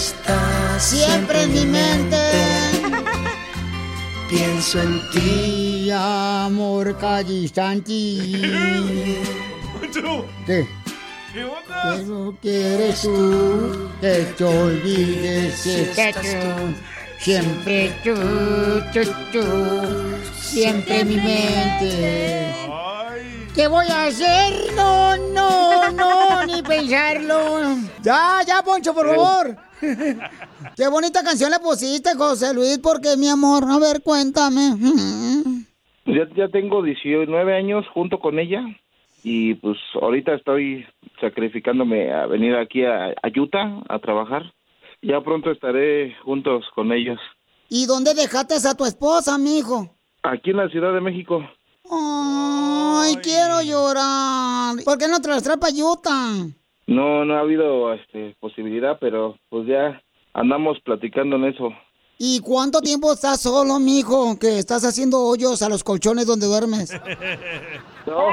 Estás siempre en mi mente. Pienso en ti, amor callistanti. ¿Qué? ¿Qué no quieres tú? Que te olvides si estás tú. Siempre tú, tú, tú. Siempre en mi mente. ¿Qué voy a hacer? No, no, no, ni pensarlo. Ya, ya, Poncho, por favor. Qué bonita canción le pusiste, José Luis, porque mi amor, a ver, cuéntame. Pues ya, ya tengo 19 años junto con ella y pues ahorita estoy sacrificándome a venir aquí a, a Utah a trabajar. Ya pronto estaré juntos con ellos. ¿Y dónde dejaste a tu esposa, mijo? Aquí en la Ciudad de México. Ay, quiero llorar. ¿Por qué no te las traes para Utah? No, no ha habido este, posibilidad, pero pues ya andamos platicando en eso. ¿Y cuánto tiempo estás solo, mijo? Que estás haciendo hoyos a los colchones donde duermes. No.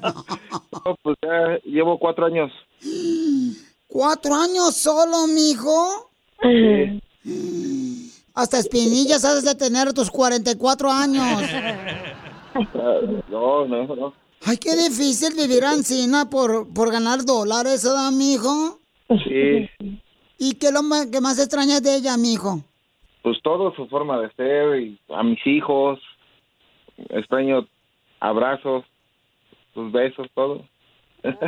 No, pues ya llevo cuatro años. ¿Cuatro años solo, mijo? Hasta espinillas has de tener tus 44 años. No, no, no. Ay, qué difícil vivir ansina por, por ganar dólares, ¿verdad, mijo? Sí, ¿Y qué es lo que más extrañas de ella, mijo? pues todo su forma de ser y a mis hijos. Extraño abrazos, sus besos, todo.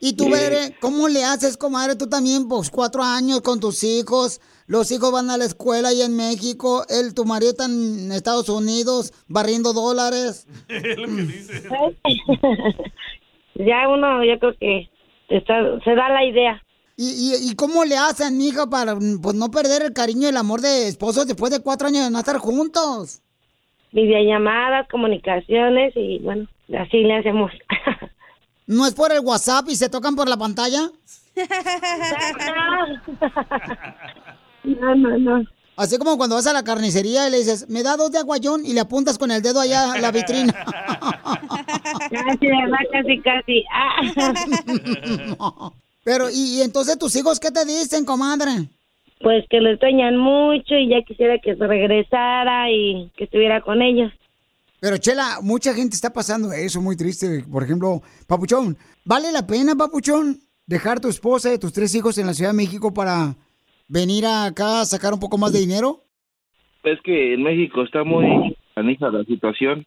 ¿Y tú, Sí. Bere, cómo le haces, comadre? Tú también, pues, cuatro años con tus hijos. Los hijos van a la escuela ahí en México. Él, tu marido está en Estados Unidos barriendo dólares. ya uno, yo creo que está- se da la idea. ¿Y, y, y cómo le hacen, mija, para pues, no perder el cariño y el amor de esposos después de cuatro años de no estar juntos? Videollamadas, comunicaciones y bueno, así le hacemos. ¿No es por el WhatsApp y se tocan por la pantalla? No, no, no. Así como cuando vas a la carnicería y le dices, me da dos de aguayón y le apuntas con el dedo allá a la vitrina. Casi. Casi, casi. Ah. Pero, ¿y, y entonces tus hijos qué te dicen, comadre? Pues que lo extrañan mucho y ya quisiera que se regresara y que estuviera con ellos. Pero, Chela, mucha gente está pasando eso, muy triste. Por ejemplo, Papuchón, ¿vale la pena, Papuchón, dejar tu esposa y tus tres hijos en la Ciudad de México para venir acá a sacar un poco más de dinero? Es que en México está muy canija la situación.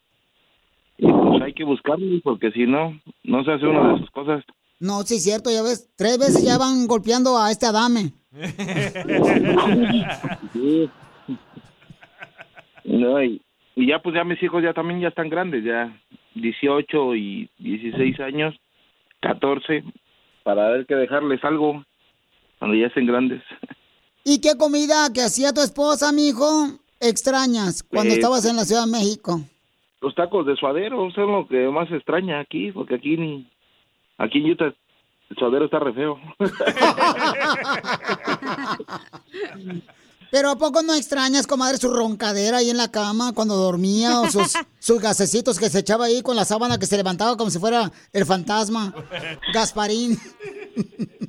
Y pues hay que buscarlo porque si no, no se hace una de sus cosas. No, sí es cierto, ya ves, tres veces ya van golpeando a este Adame. Sí. No, y, y ya pues ya mis hijos ya también ya están grandes, ya 18 y 16 años, 14, para ver que dejarles algo cuando ya estén grandes. ¿Y qué comida que hacía tu esposa, mijo, extrañas cuando Eh, estabas en la Ciudad de México? Los tacos de suadero son lo que más extraña aquí, porque aquí ni, aquí en Utah el suadero está re feo. Pero ¿a poco no extrañas, comadre, su roncadera ahí en la cama cuando dormía o sus, sus gasecitos que se echaba ahí con la sábana que se levantaba como si fuera el fantasma? Gasparín.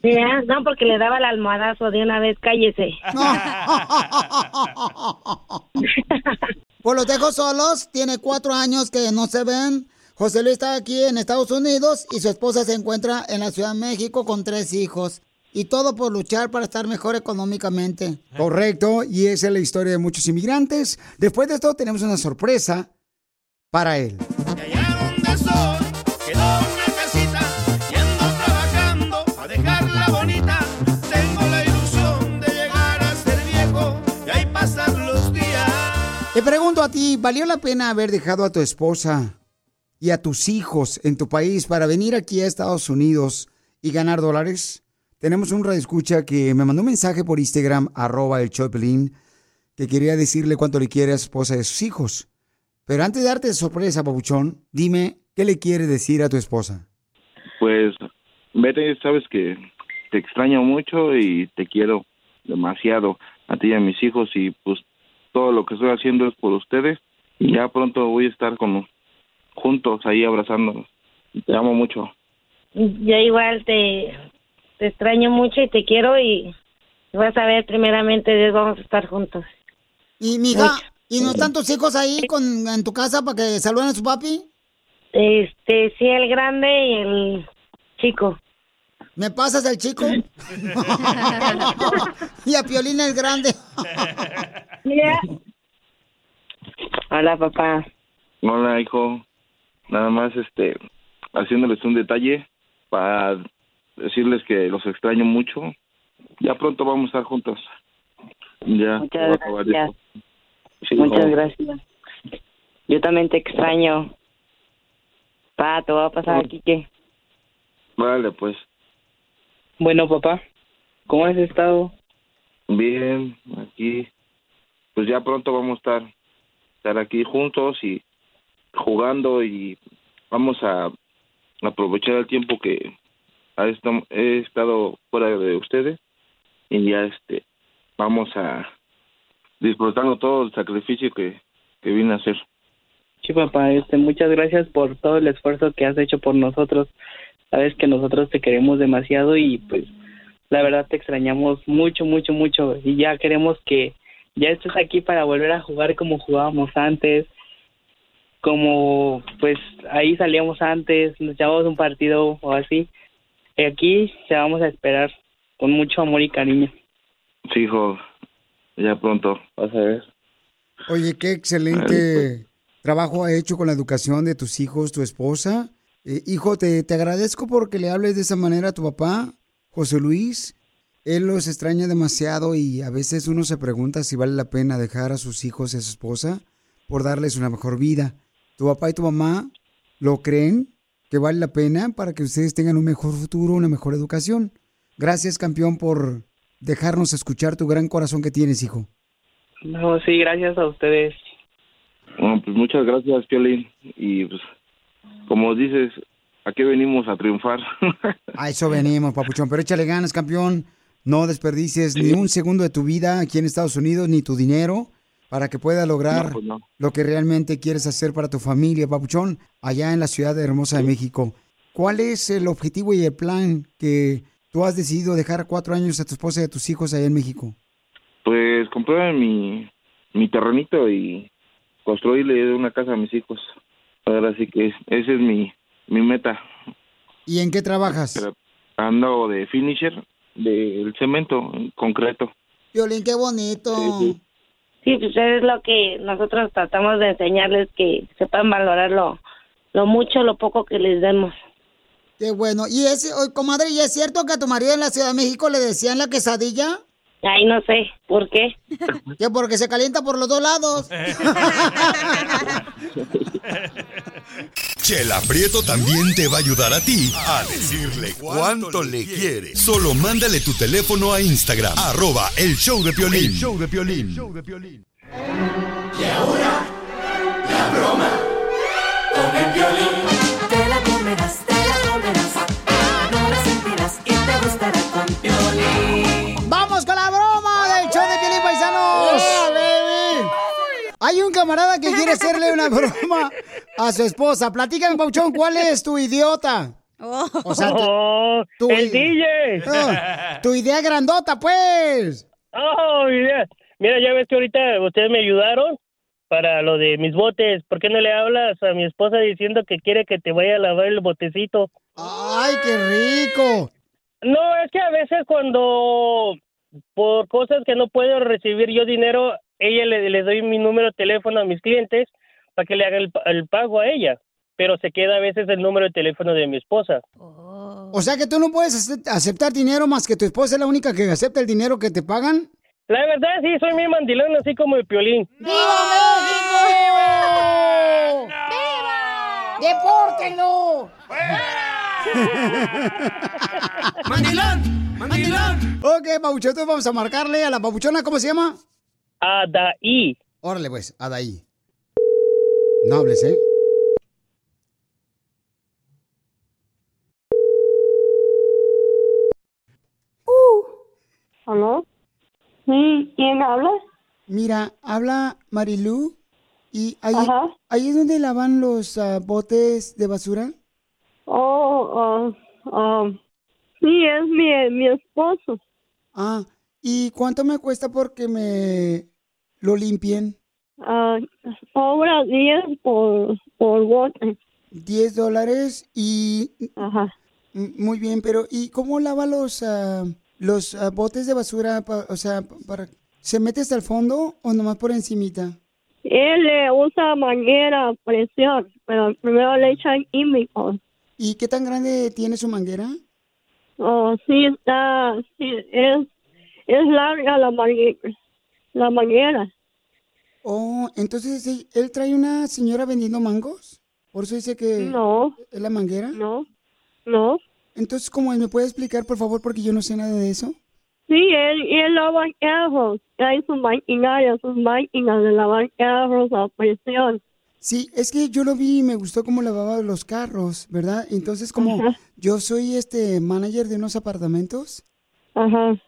Ya, no, porque le daba el almohadazo de una vez, cállese. Pues los dejo solos, tiene cuatro años que no se ven. José Luis está aquí en Estados Unidos y su esposa se encuentra en la Ciudad de México con tres hijos. Y todo por luchar para estar mejor económicamente. Correcto, y esa es la historia de muchos inmigrantes. Después de esto tenemos una sorpresa para él. donde soy, quedó una casita y ando trabajando a dejarla bonita. Tengo la ilusión de llegar a ser viejo y ahí pasar los días. Te pregunto a ti, ¿valió la pena haber dejado a tu esposa y a tus hijos en tu país para venir aquí a Estados Unidos y ganar dólares? Tenemos un escucha que me mandó un mensaje por Instagram, arroba el Choplin, que quería decirle cuánto le quiere a su esposa y a sus hijos. Pero antes de darte sorpresa, Pabuchón, dime, ¿qué le quiere decir a tu esposa? Pues, vete, sabes que te extraño mucho y te quiero demasiado a ti y a mis hijos y pues todo lo que estoy haciendo es por ustedes y ya pronto voy a estar con juntos ahí abrazándonos. Te amo mucho. Yo igual te, te extraño mucho y te quiero y vas a ver primeramente Dios vamos a estar juntos. Y mija, ¿y no están tus hijos ahí con, en tu casa para que saluden a su papi? Este, sí, el grande y el chico. ¿Me pasas el chico? y a Piolín el grande. Hola, papá. Hola, hijo. Nada más, este, haciéndoles un detalle para decirles que los extraño mucho. Ya pronto vamos a estar juntos. Ya. Muchas se va a acabar gracias. Sí, Muchas gracias. Yo también te extraño. Pa, te voy a pasar aquí que. Vale, pues. Bueno, papá, ¿cómo has estado? Bien, aquí. Pues ya pronto vamos a estar, estar aquí juntos y jugando y vamos a aprovechar el tiempo que he estado fuera de ustedes y ya este vamos a disfrutando todo el sacrificio que, que vine a hacer. Sí, papá, este, muchas gracias por todo el esfuerzo que has hecho por nosotros. Sabes que nosotros te queremos demasiado y pues la verdad te extrañamos mucho, mucho, mucho y ya queremos que ya estés aquí para volver a jugar como jugábamos antes, como pues ahí salíamos antes, nos echábamos un partido o así. Y aquí te vamos a esperar con mucho amor y cariño. Sí, hijo, ya pronto vas a ver. Oye, qué excelente trabajo ha hecho con la educación de tus hijos, tu esposa. Eh, hijo, te, te agradezco porque le hables de esa manera a tu papá, José Luis. Él los extraña demasiado y a veces uno se pregunta si vale la pena dejar a sus hijos y a su esposa por darles una mejor vida. ¿Tu papá y tu mamá lo creen que vale la pena para que ustedes tengan un mejor futuro, una mejor educación? Gracias, campeón, por dejarnos escuchar tu gran corazón que tienes, hijo. No, sí, gracias a ustedes. Bueno, pues muchas gracias, Piolín. Y pues, como dices, aquí venimos a triunfar. A eso venimos, papuchón. Pero échale ganas, campeón. No desperdicies ni un segundo de tu vida aquí en Estados Unidos, ni tu dinero, para que puedas lograr No, pues no. lo que realmente quieres hacer para tu familia, papuchón, allá en la ciudad de Hermosa de México. ¿Cuál es el objetivo y el plan que tú has decidido dejar cuatro años a tu esposa y a tus hijos allá en México? Pues compré mi, mi terrenito y construirle una casa a mis hijos. Ahora sí que es- esa es mi, mi meta. ¿Y en qué trabajas? Pero ando de finisher del cemento en concreto. Violín, qué bonito. Sí, Sí, pues es lo que nosotros tratamos de enseñarles que sepan valorar lo, lo mucho, lo poco que les demos. Qué bueno. Y ese, oye, comadre, ¿y es cierto que a tu marido en la Ciudad de México le decían la quesadilla? Ay, no sé, ¿por qué? Que porque se calienta por los dos lados. Chela Prieto también te va a ayudar a ti a decirle cuánto le quiere. Solo mándale tu teléfono a Instagram, arroba el show de Piolín. El show de Piolín. Y ahora, la broma con el violín. Camarada que quiere hacerle una broma a su esposa. Platícame, Pauchón, ¿cuál es tu idiota? O sea, tu, Oh, el DJ. Ah, tu idea grandota, pues. Oh, idea. Mira, ya ves que ahorita ustedes me ayudaron para lo de mis botes. ¿Por qué no le hablas a mi esposa diciendo que quiere que te vaya a lavar el botecito? ¡Ay, qué rico! No, es que a veces cuando por cosas que no puedo recibir yo dinero, ella le, le doy mi número de teléfono a mis clientes para que le hagan el, el pago a ella. Pero se queda a veces el número de teléfono de mi esposa. O sea que tú no puedes acep- aceptar dinero más que tu esposa es la única que acepta el dinero que te pagan. La verdad, sí, soy mi mandilón, así como el piolín. ¡Viva México! ¡Depórtenlo! ¡Mandilón! ¡Mandilón! Ok, Pabuchón, entonces vamos a marcarle a la papuchona, ¿cómo se llama? Adaí. Órale, pues, Adaí. No hables, ¿eh? ¿Aló? Sí, ¿quién habla? Mira, habla Marilú y ahí, Ajá. ahí es donde lavan los ah, botes de basura. Oh, ah, ah, sí, es mi, mi esposo. Ah, ¿y cuánto me cuesta porque me lo limpien? Ah, cobra 10 por, por bote. 10 dólares y... Ajá. Muy bien, pero ¿y cómo lava los, ah, los ah, botes de basura? pa- o sea, pa- para... ¿Se mete hasta el fondo o nomás por encimita? Él le usa manguera presión, pero primero le echan químicos. ¿Y qué tan grande tiene su manguera? Oh, sí, está, sí, es, es larga la manguera. La manguera. Oh, entonces ¿sí- él trae una señora vendiendo mangos. Por eso dice que No. es la manguera. No, no. Entonces, ¿cómo? ¿Me puede explicar, por favor? Porque yo no sé nada de eso. Sí, él, él lava carros. Hay sus maquinarias, sus máquinas de lavar carros a presión. Sí, es que yo lo vi y me gustó cómo lavaba los carros, ¿verdad? Entonces, como Ajá. yo soy este manager de unos apartamentos. Ajá.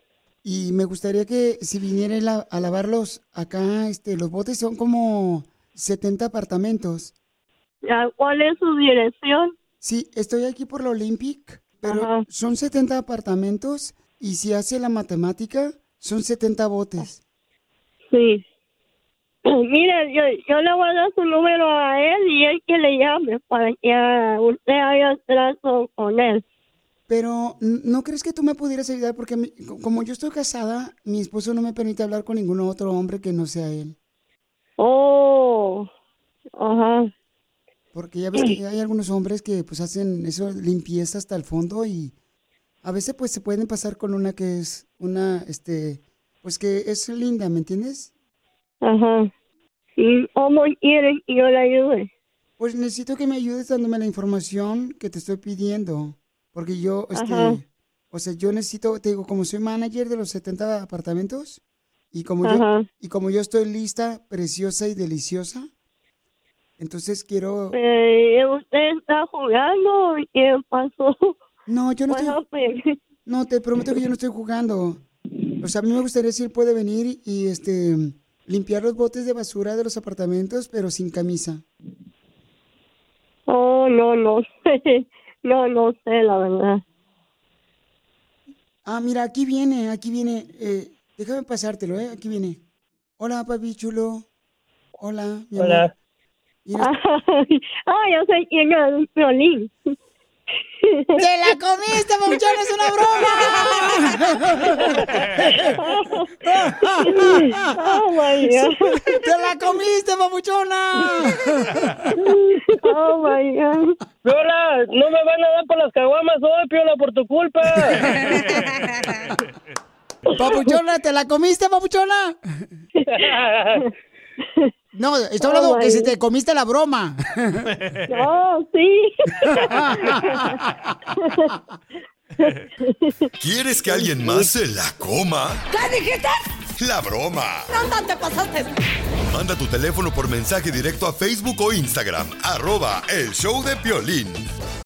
Y me gustaría que si viniera a, a lavarlos acá, este, los botes son como 70 apartamentos. Ya, ¿Cuál es su dirección? Sí, estoy aquí por la Olympic, pero son 70 apartamentos y si hace la matemática, son 70 botes. Sí. Mire, yo, yo le voy a dar su número a él y él que le llame para que ah, usted haga trato con él. Pero, ¿no crees que tú me pudieras ayudar? Porque mi- como yo estoy casada, mi esposo no me permite hablar con ningún otro hombre que no sea él. Oh, ajá. Porque ya ves que hay algunos hombres que pues hacen eso, limpieza hasta el fondo y a veces pues se pueden pasar con una que es una, este, pues que es linda, ¿me entiendes? Ajá. ¿Y cómo quiere que yo le ayude? Pues necesito que me ayudes dándome la información que te estoy pidiendo. Porque yo, este, o sea, yo necesito, te digo, como soy manager de los 70 apartamentos y como Ajá. yo, y como yo estoy lista, preciosa y deliciosa, entonces quiero... Eh, ¿Usted está jugando? ¿Qué pasó? No, yo no estoy... Pues, No, te prometo que yo no estoy jugando. O sea, a mí me gustaría si él puede venir y este limpiar los botes de basura de los apartamentos, pero sin camisa. Oh, no, no sé. No, no sé, la verdad. Ah, mira, aquí viene, aquí viene. Eh, déjame pasártelo, ¿eh? Aquí viene. Hola, papi chulo. Hola, mi amor. Hola. Mira, ah, yo es el violín. ¡Te la comiste, papuchón! ¡Es una broma! Oh, my God. ¡Te la comiste, papuchona! Oh, my God. Piola, no me van a dar por las caguamas hoy, Piola, por tu culpa. Papuchona, ¿te la comiste, papuchona? No, estoy hablando Oh, que my si te comiste la broma. Oh, sí. ¿Quieres que alguien más se la coma? ¿Qué dijiste? La broma. No, te pasaste. Manda tu teléfono por mensaje directo a Facebook o Instagram, arroba el show de Piolín.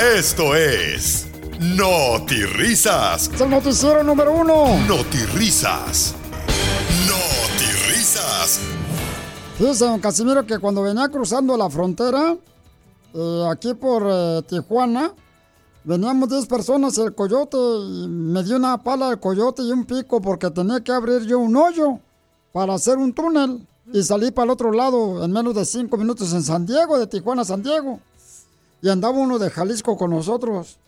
Esto es Risas. Es el noticiero número uno. Risas. Risas. Fíjese, don Casimiro, que cuando venía cruzando la frontera, eh, aquí por eh, Tijuana, veníamos 10 personas, el coyote, y me dio una pala de coyote y un pico porque tenía que abrir yo un hoyo para hacer un túnel. Y salí para el otro lado en menos de 5 minutos en San Diego, de Tijuana a San Diego. Y andaba uno de Jalisco con nosotros.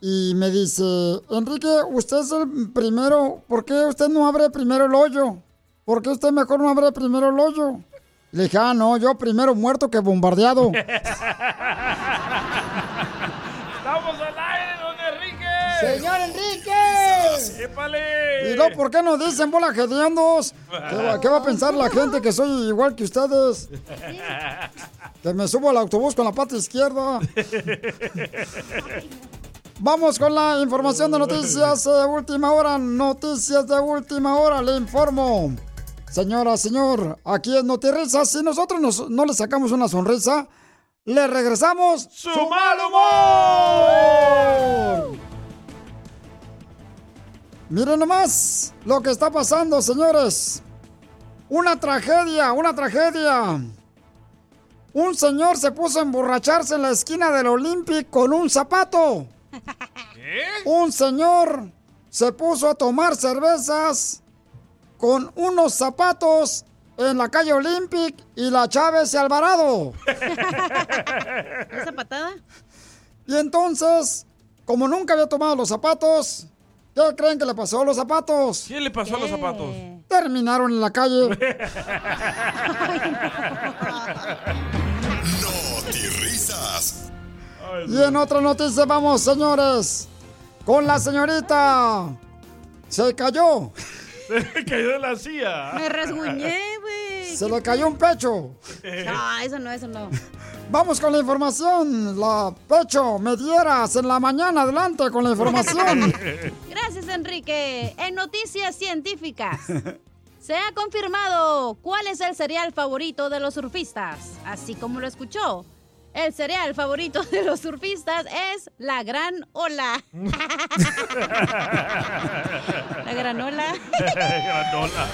Y me dice, Enrique, usted es el primero, ¿por qué usted no abre primero el hoyo? ¿Por qué usted mejor no abre primero el hoyo? Le dije, ah, no, yo primero muerto que bombardeado. ¡Estamos al aire, don Enrique! ¡Señor Enrique! ¡Épale! ¿Y no, por qué no dicen bola hediondos? ¿Qué va, ¿Qué va a pensar la gente que soy igual que ustedes? Que me subo al autobús con la pata izquierda. Vamos con la información de noticias de última hora. Noticias de última hora, le informo. Señora, señor, aquí es Notirrisa. Si nosotros nos- no le sacamos una sonrisa, le regresamos ¡Su mal humor! Miren nomás lo que está pasando, señores. Una tragedia, una tragedia. Un señor se puso a emborracharse en la esquina del Olympic con un zapato. Un señor se puso a tomar cervezas con unos zapatos en la calle Olympic y la Chávez y Alvarado. ¿Esa patada? Y entonces, como nunca había tomado los zapatos, ¿qué creen que le pasó a los zapatos? ¿Qué le pasó a los zapatos? Terminaron en la calle. Risas. Y en otra noticia vamos, señores, con la señorita. Se cayó. Se cayó de la silla. Me rasguñé, güey. Se le cayó un pecho. No, eso no, eso no. Vamos con la información. La pecho, me dieras en la mañana. Adelante con la información. Gracias, Enrique. En noticias científicas. Se ha confirmado cuál es el cereal favorito de los surfistas. Así como lo escuchó. El cereal favorito de los surfistas es la gran ola. la granola. Granola.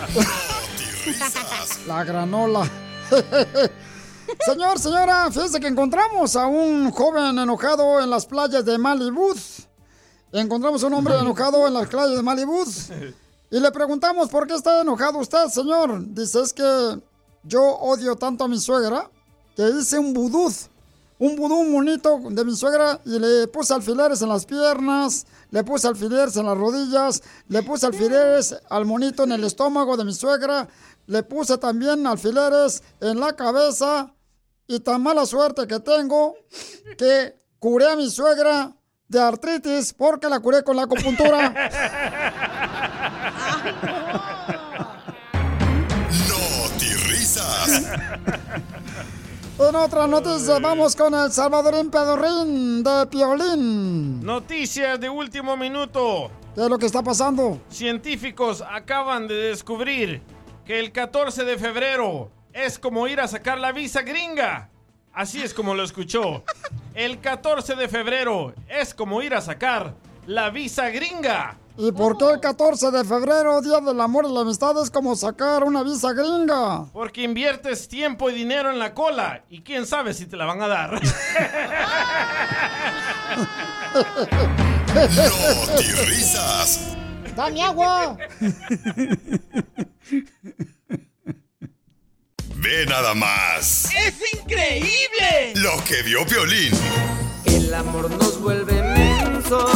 La granola. Señor, señora, fíjese que encontramos a un joven enojado en las playas de Malibú. Encontramos a un hombre enojado en las playas de Malibú. Y le preguntamos por qué está enojado usted, señor. Dice, es que yo odio tanto a mi suegra que hice un vudú. Un vudú bonito de mi suegra y le puse alfileres en las piernas, le puse alfileres en las rodillas, le puse alfileres al monito en el estómago de mi suegra, le puse también alfileres en la cabeza y tan mala suerte que tengo que curé a mi suegra de artritis porque la curé con la acupuntura. En otra noticia, vamos con el Salvadorín Pedorrín de Piolín. Noticias de último minuto. ¿Qué es lo que está pasando? Científicos acaban de descubrir que el 14 de febrero es como ir a sacar la visa gringa. Así es como lo escuchó. El 14 de febrero es como ir a sacar la visa gringa. ¿Y por qué el 14 de febrero, Día del Amor y la Amistad, es como sacar una visa gringa? Porque inviertes tiempo y dinero en la cola y quién sabe si te la van a dar. No te risas. ¡Dame agua! Ve nada más. ¡Es increíble! Lo que vio Violín. El amor nos vuelve mensos.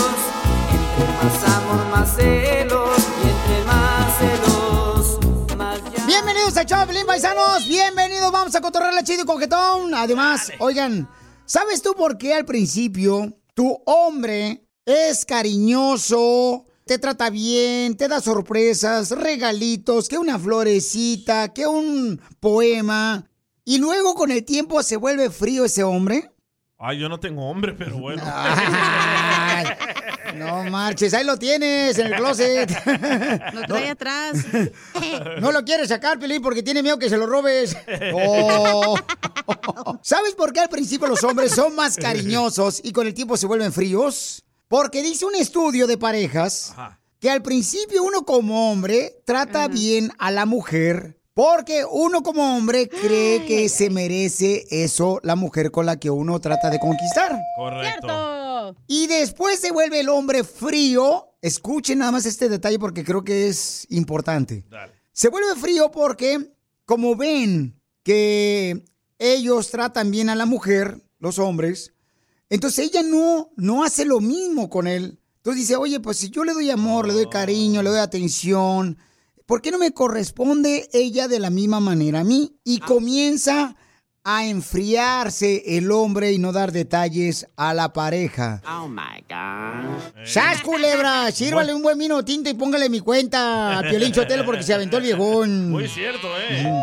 Entre más amor, más celos. Y entre más celos, más ya. Bienvenidos a Choplin, paisanos. Bienvenidos, vamos a cotorrear la chido y coquetón. Además, oigan, ¿sabes tú por qué al principio tu hombre es cariñoso? Te trata bien, te da sorpresas, regalitos, que una florecita, que un poema. Y luego con el tiempo se vuelve frío ese hombre. Ay, yo no tengo hombre, pero bueno. No marches, ahí lo tienes en el closet. Lo trae atrás. No lo quiere sacar, Pelín, porque tiene miedo que se lo robes. Oh. ¿Sabes por qué al principio los hombres son más cariñosos y con el tiempo se vuelven fríos? Porque dice un estudio de parejas que al principio uno como hombre trata bien a la mujer porque uno como hombre cree que se merece eso la mujer con la que uno trata de conquistar. Correcto. Y después se vuelve el hombre frío. Escuchen nada más este detalle porque creo que es importante. Se vuelve frío porque, como ven que ellos tratan bien a la mujer, los hombres, entonces ella no, no hace lo mismo con él. Entonces dice, oye, pues si yo le doy amor, le doy cariño, le doy atención, ¿por qué no me corresponde ella de la misma manera a mí? Y comienza a enfriarse el hombre y no dar detalles a la pareja. Oh my God. ¡Sas, culebra! Sírvale un buen vino tinto y póngale mi cuenta a Piolín Chotelo porque se aventó el viejón. Muy cierto, ¿eh?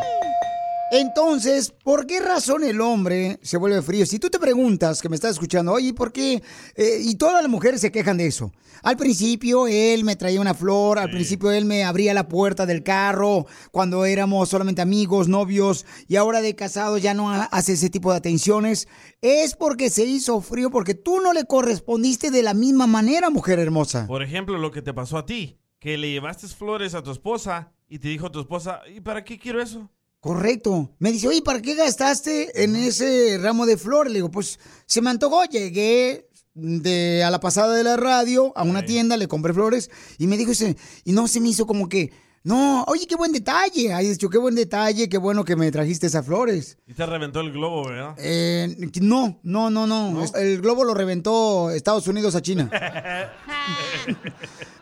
Entonces, ¿por qué razón el hombre se vuelve frío? Si tú te preguntas, que me estás escuchando, oye, ¿por qué? Eh, y todas las mujeres se quejan de eso. Al principio él me traía una flor, al principio él me abría la puerta del carro cuando éramos solamente amigos, novios, y ahora de casados ya no ha- hace ese tipo de atenciones. Es porque se hizo frío, porque tú no le correspondiste de la misma manera, mujer hermosa. Por ejemplo, lo que te pasó a ti, que le llevaste flores a tu esposa y te dijo tu esposa, ¿y para qué quiero eso? Correcto. Me dice, oye, ¿para qué gastaste en ese ramo de flores? Le digo, pues se me antojó, llegué de, a la pasada de la radio a una tienda, le compré flores y me dijo, ese, y no se me hizo como que, no, oye, qué buen detalle. Ay, dicho, qué buen detalle, qué bueno que me trajiste esas flores. Y te reventó el globo, ¿verdad? Eh, no, no, no, no, El globo lo reventó Estados Unidos a China.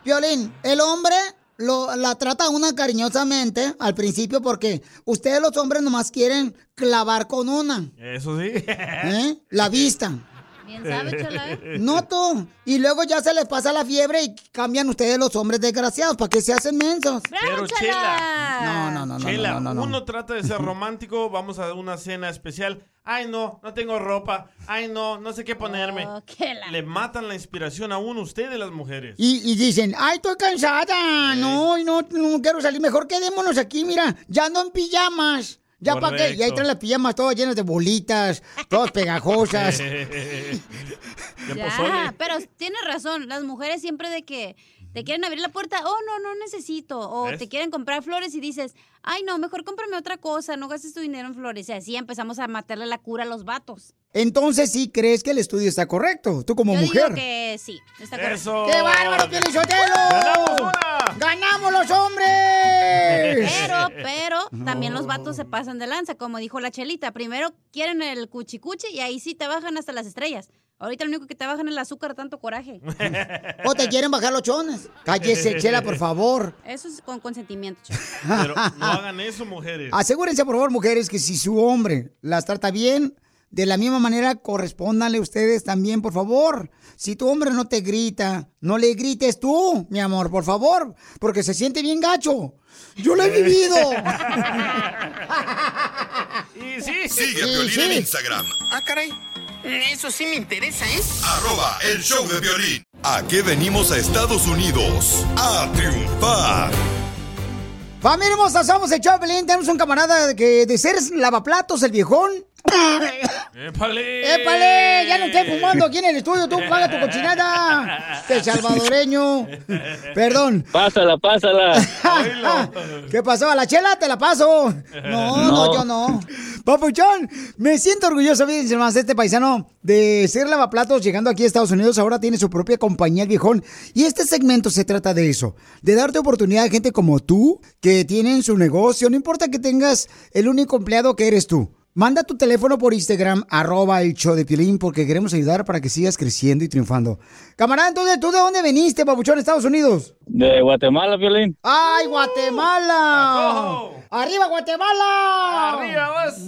Violín, el hombre lo, la trata una cariñosamente al principio porque ustedes los hombres nomás quieren clavar con una, Eso sí. ¿eh? La vista. Bien sabe, chala, ¿eh? No tú. Y luego ya se les pasa la fiebre y cambian ustedes los hombres desgraciados. ¿Para qué se hacen mensos? Pero Chela. No, no, no, no, Chela, no, no, no. uno trata de ser romántico, vamos a una cena especial. Ay, no, no tengo ropa. Ay, no, no sé qué ponerme. Oh, Le matan la inspiración a uno, ustedes las mujeres. Y, y dicen, ay, estoy cansada, no, no, no quiero salir, mejor quedémonos aquí, mira, ya ando en pijamas. ¿Ya para qué? Y ahí traen las pijamas todas llenas de bolitas, todas pegajosas. Ya, pero tienes razón, las mujeres siempre de que te quieren abrir la puerta, oh, no, no necesito, o ¿Ves? te quieren comprar flores y dices, ay, no, mejor cómprame otra cosa, no gastes tu dinero en flores, y así empezamos a matarle la cura a los vatos. Entonces sí crees que el estudio está correcto, tú como Yo mujer. digo que sí, está correcto. Eso. ¡Qué bárbaro, Pielichotelo! ¡Ganamos una! ¡Ganamos los hombres! Pero, pero, también los vatos se pasan de lanza, como dijo la chelita. Primero quieren el cuchicuchi y ahí sí te bajan hasta las estrellas. Ahorita lo único que te bajan es el azúcar, tanto coraje. ¿O te quieren bajar los chones? Cállese, Chela, por favor. Eso es con consentimiento, chela. Pero no hagan eso, mujeres. Asegúrense, por favor, mujeres, que si su hombre las trata bien, de la misma manera correspóndanle ustedes también, por favor. Si tu hombre no te grita, no le grites tú, mi amor, por favor, porque se siente bien gacho. Yo lo he vivido. Y sí. Sigue a Sí, Violín en sí. Instagram. Ah, caray. Eso sí me interesa, ¿eh? Arroba el show de violín. ¿A qué venimos a Estados Unidos? A triunfar. Familia hermosa, somos el Choplin. Tenemos un camarada que de ser lavaplatos, el viejón. ¡Épale! ¡Épale! Ya no estoy fumando aquí en el estudio, tú paga tu cochinada. Este salvadoreño. Perdón. Pásala, pásala. ¿Qué pasó? ¿A la chela? Te la paso. No, no, No. yo no. Papuchón, me siento orgulloso, fíjense más, este paisano de ser lavaplatos llegando aquí a Estados Unidos. Ahora tiene su propia compañía, el viejón. Y este segmento se trata de eso, de darte oportunidad a gente como tú que tienen su negocio. No importa que tengas el único empleado que eres tú. Manda tu teléfono por Instagram, arroba el show de Piolín, porque queremos ayudar para que sigas creciendo y triunfando. Camarada, entonces, ¿tú de dónde veniste, papuchón, Estados Unidos? De Guatemala, Violín. ¡Ay, Guatemala! ¡Arriba, Guatemala! ¡Arriba vas!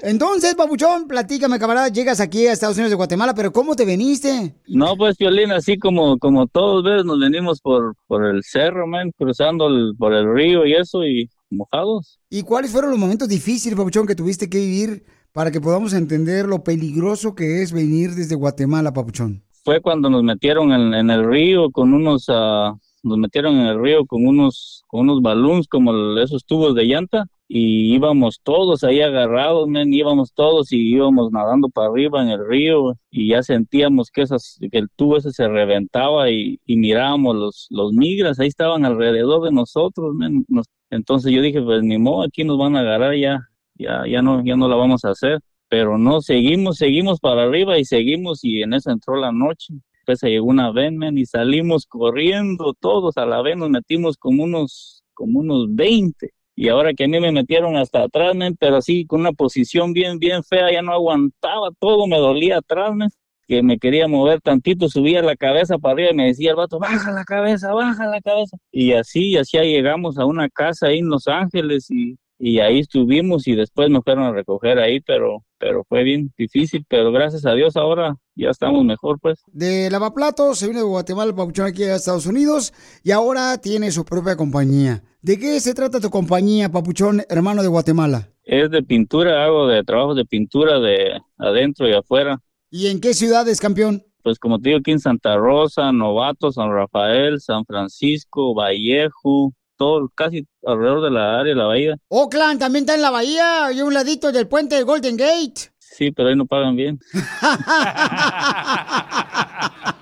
Entonces, papuchón, platícame, camarada, llegas aquí a Estados Unidos de Guatemala, pero ¿cómo te veniste? No, pues Violín, así como, como todos ves, nos venimos por, por el cerro, man, cruzando el- por el río y eso, y mojados. ¿Y cuáles fueron los momentos difíciles, papuchón, que tuviste que vivir para que podamos entender lo peligroso que es venir desde Guatemala, papuchón? Fue cuando nos metieron en, en el río con unos, ah, nos metieron en el río con unos, con unos balloons como el- esos tubos de llanta y íbamos todos ahí agarrados, men, íbamos todos y íbamos nadando para arriba en el río y ya sentíamos que esas, que el tubo ese se reventaba y, y mirábamos los, los migras, ahí estaban alrededor de nosotros, men. Nos- entonces yo dije, pues ni modo, aquí nos van a agarrar ya, ya, ya no, ya no la vamos a hacer. Pero no, seguimos, seguimos para arriba y seguimos y en eso entró la noche. Se llegó una ven, men, y salimos corriendo todos a la vez, nos metimos como unos, como unos 20. Y ahora que a mí me metieron hasta atrás, men, pero así con una posición bien, bien fea, ya no aguantaba todo, me dolía atrás, men, que me quería mover tantito, subía la cabeza para arriba y me decía el vato, baja la cabeza, baja la cabeza. Y así, así llegamos a una casa ahí en Los Ángeles y, y ahí estuvimos y después me fueron a recoger ahí, pero, pero fue bien difícil, pero gracias a Dios ahora ya estamos mejor, pues. De lavaplatos, se vino de Guatemala, papuchón, aquí a Estados Unidos y ahora tiene su propia compañía. ¿De qué se trata tu compañía, papuchón, hermano de Guatemala? Es de pintura, hago de trabajos de pintura de adentro y afuera. ¿Y en qué ciudades, campeón? Pues como te digo, aquí en Santa Rosa, Novato, San Rafael, San Francisco, Vallejo, todo, casi alrededor de la área de la bahía. Oakland también está en la bahía y a un ladito del puente de Golden Gate. Sí, pero ahí no pagan bien.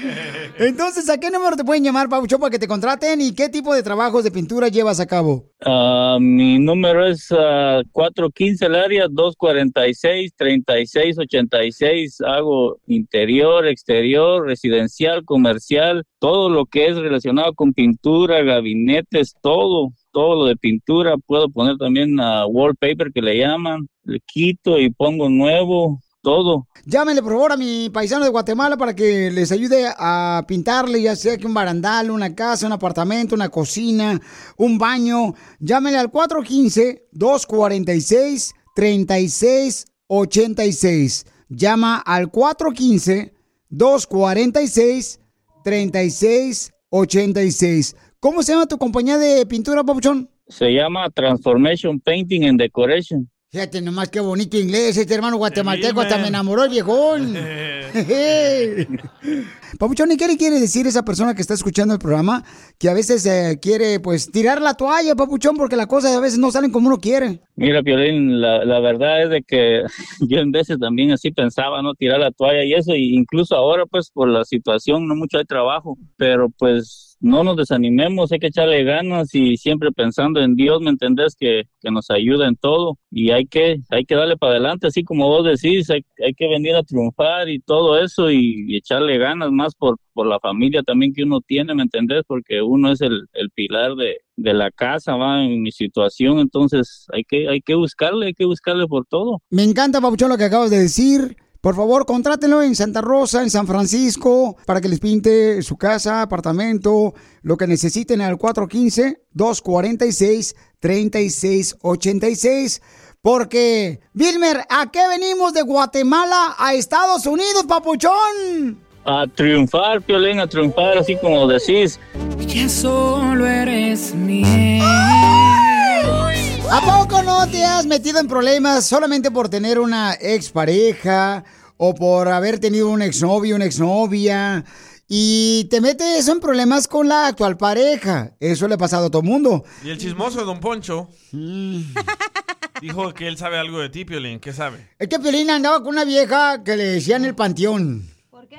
Entonces, ¿a qué número te pueden llamar, Pabuchón, para que te contraten y qué tipo de trabajos de pintura llevas a cabo? Ah, mi número es ah, 415 el área, 246-3686. Hago interior, exterior, residencial, comercial, todo lo que es relacionado con pintura, gabinetes, todo, todo lo de pintura. Puedo poner también a wallpaper que le llaman, le quito y pongo nuevo, todo. Llámenle, por favor, a mi paisano de Guatemala para que les ayude a pintarle, ya sea que un barandal, una casa, un apartamento, una cocina, un baño. Llámenle al 415-246-3686. Llama al 415-246-3686. ¿Cómo se llama tu compañía de pintura, Papuchón? Se llama Transformation Painting and Decoration. Fíjate nomás qué bonito inglés, este hermano guatemalteco hasta me enamoró el viejón. Papuchón, ¿y qué le quiere decir esa persona que está escuchando el programa? Que a veces eh, quiere, pues, tirar la toalla, Papuchón, porque las cosas a veces no salen como uno quiere. Mira, Piolín, la, la verdad es de que yo en veces también así pensaba, ¿no? Tirar la toalla y eso, y incluso ahora, pues, por la situación, no mucho hay trabajo, pero pues no nos desanimemos, hay que echarle ganas y siempre pensando en Dios, ¿me entendés? Que, que nos ayuda en todo y hay que, hay que darle para adelante, así como vos decís, hay, hay que venir a triunfar y todo eso y, echarle ganas más por, por la familia también que uno tiene, ¿me entendés? Porque uno es el, el pilar de, de la casa, va, en mi situación, entonces hay que, hay que buscarle, hay que buscarle por todo. Me encanta, Papuchón, lo que acabas de decir. Por favor, contrátenlo en Santa Rosa, en San Francisco, para que les pinte su casa, apartamento, lo que necesiten al 415-246-3686. Porque, Wilmer, ¿a qué venimos de Guatemala a Estados Unidos, papuchón? A triunfar, Piolín, a triunfar, así como decís. Ya solo eres miel. ¿A poco no te has metido en problemas solamente por tener una expareja o por haber tenido un exnovio, una exnovia? Y te metes en problemas con la actual pareja. Eso le ha pasado a todo mundo. Y el chismoso Don Poncho. Dijo que él sabe algo de ti, Piolín. ¿Qué sabe? Es que Piolín andaba con una vieja que le decían el panteón. ¿Por qué?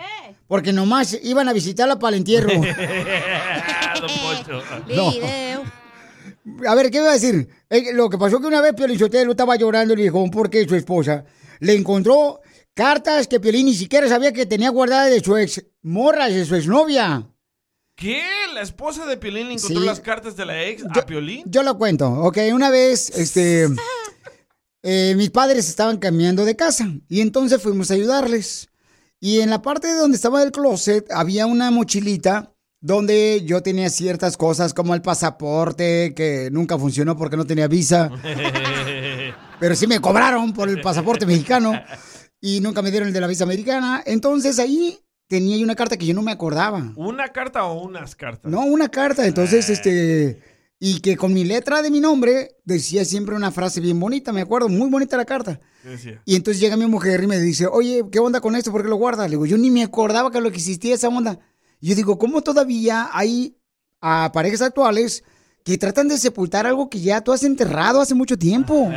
Porque nomás iban a visitarla para el entierro. Don Poncho. No. A ver, ¿qué iba a decir? Eh, lo que pasó que una vez Piolín Sotelo estaba llorando y le dijo, porque su esposa le encontró cartas que Piolín ni siquiera sabía que tenía guardadas de su ex morra, de su exnovia. ¿Qué? ¿La esposa de Piolín le encontró Sí. las cartas de la ex a Piolín? Yo lo cuento, ok, una vez, este, eh, mis padres estaban cambiando de casa y entonces fuimos a ayudarles. Y en la parte de donde estaba el closet había una mochilita donde yo tenía ciertas cosas como el pasaporte que nunca funcionó porque no tenía visa, pero sí me cobraron por el pasaporte mexicano y nunca me dieron el de la visa americana. Entonces ahí tenía una carta que yo no me acordaba. ¿Una carta o unas cartas? No, una carta. Entonces, este. Y que con mi letra de mi nombre decía siempre una frase bien bonita, me acuerdo, muy bonita la carta. Y entonces llega mi mujer y me dice, oye, ¿qué onda con esto? ¿Por qué lo guardas? Le digo, yo ni me acordaba que lo que existía esa onda. Yo digo, ¿cómo todavía hay a parejas actuales que tratan de sepultar algo que ya tú has enterrado hace mucho tiempo?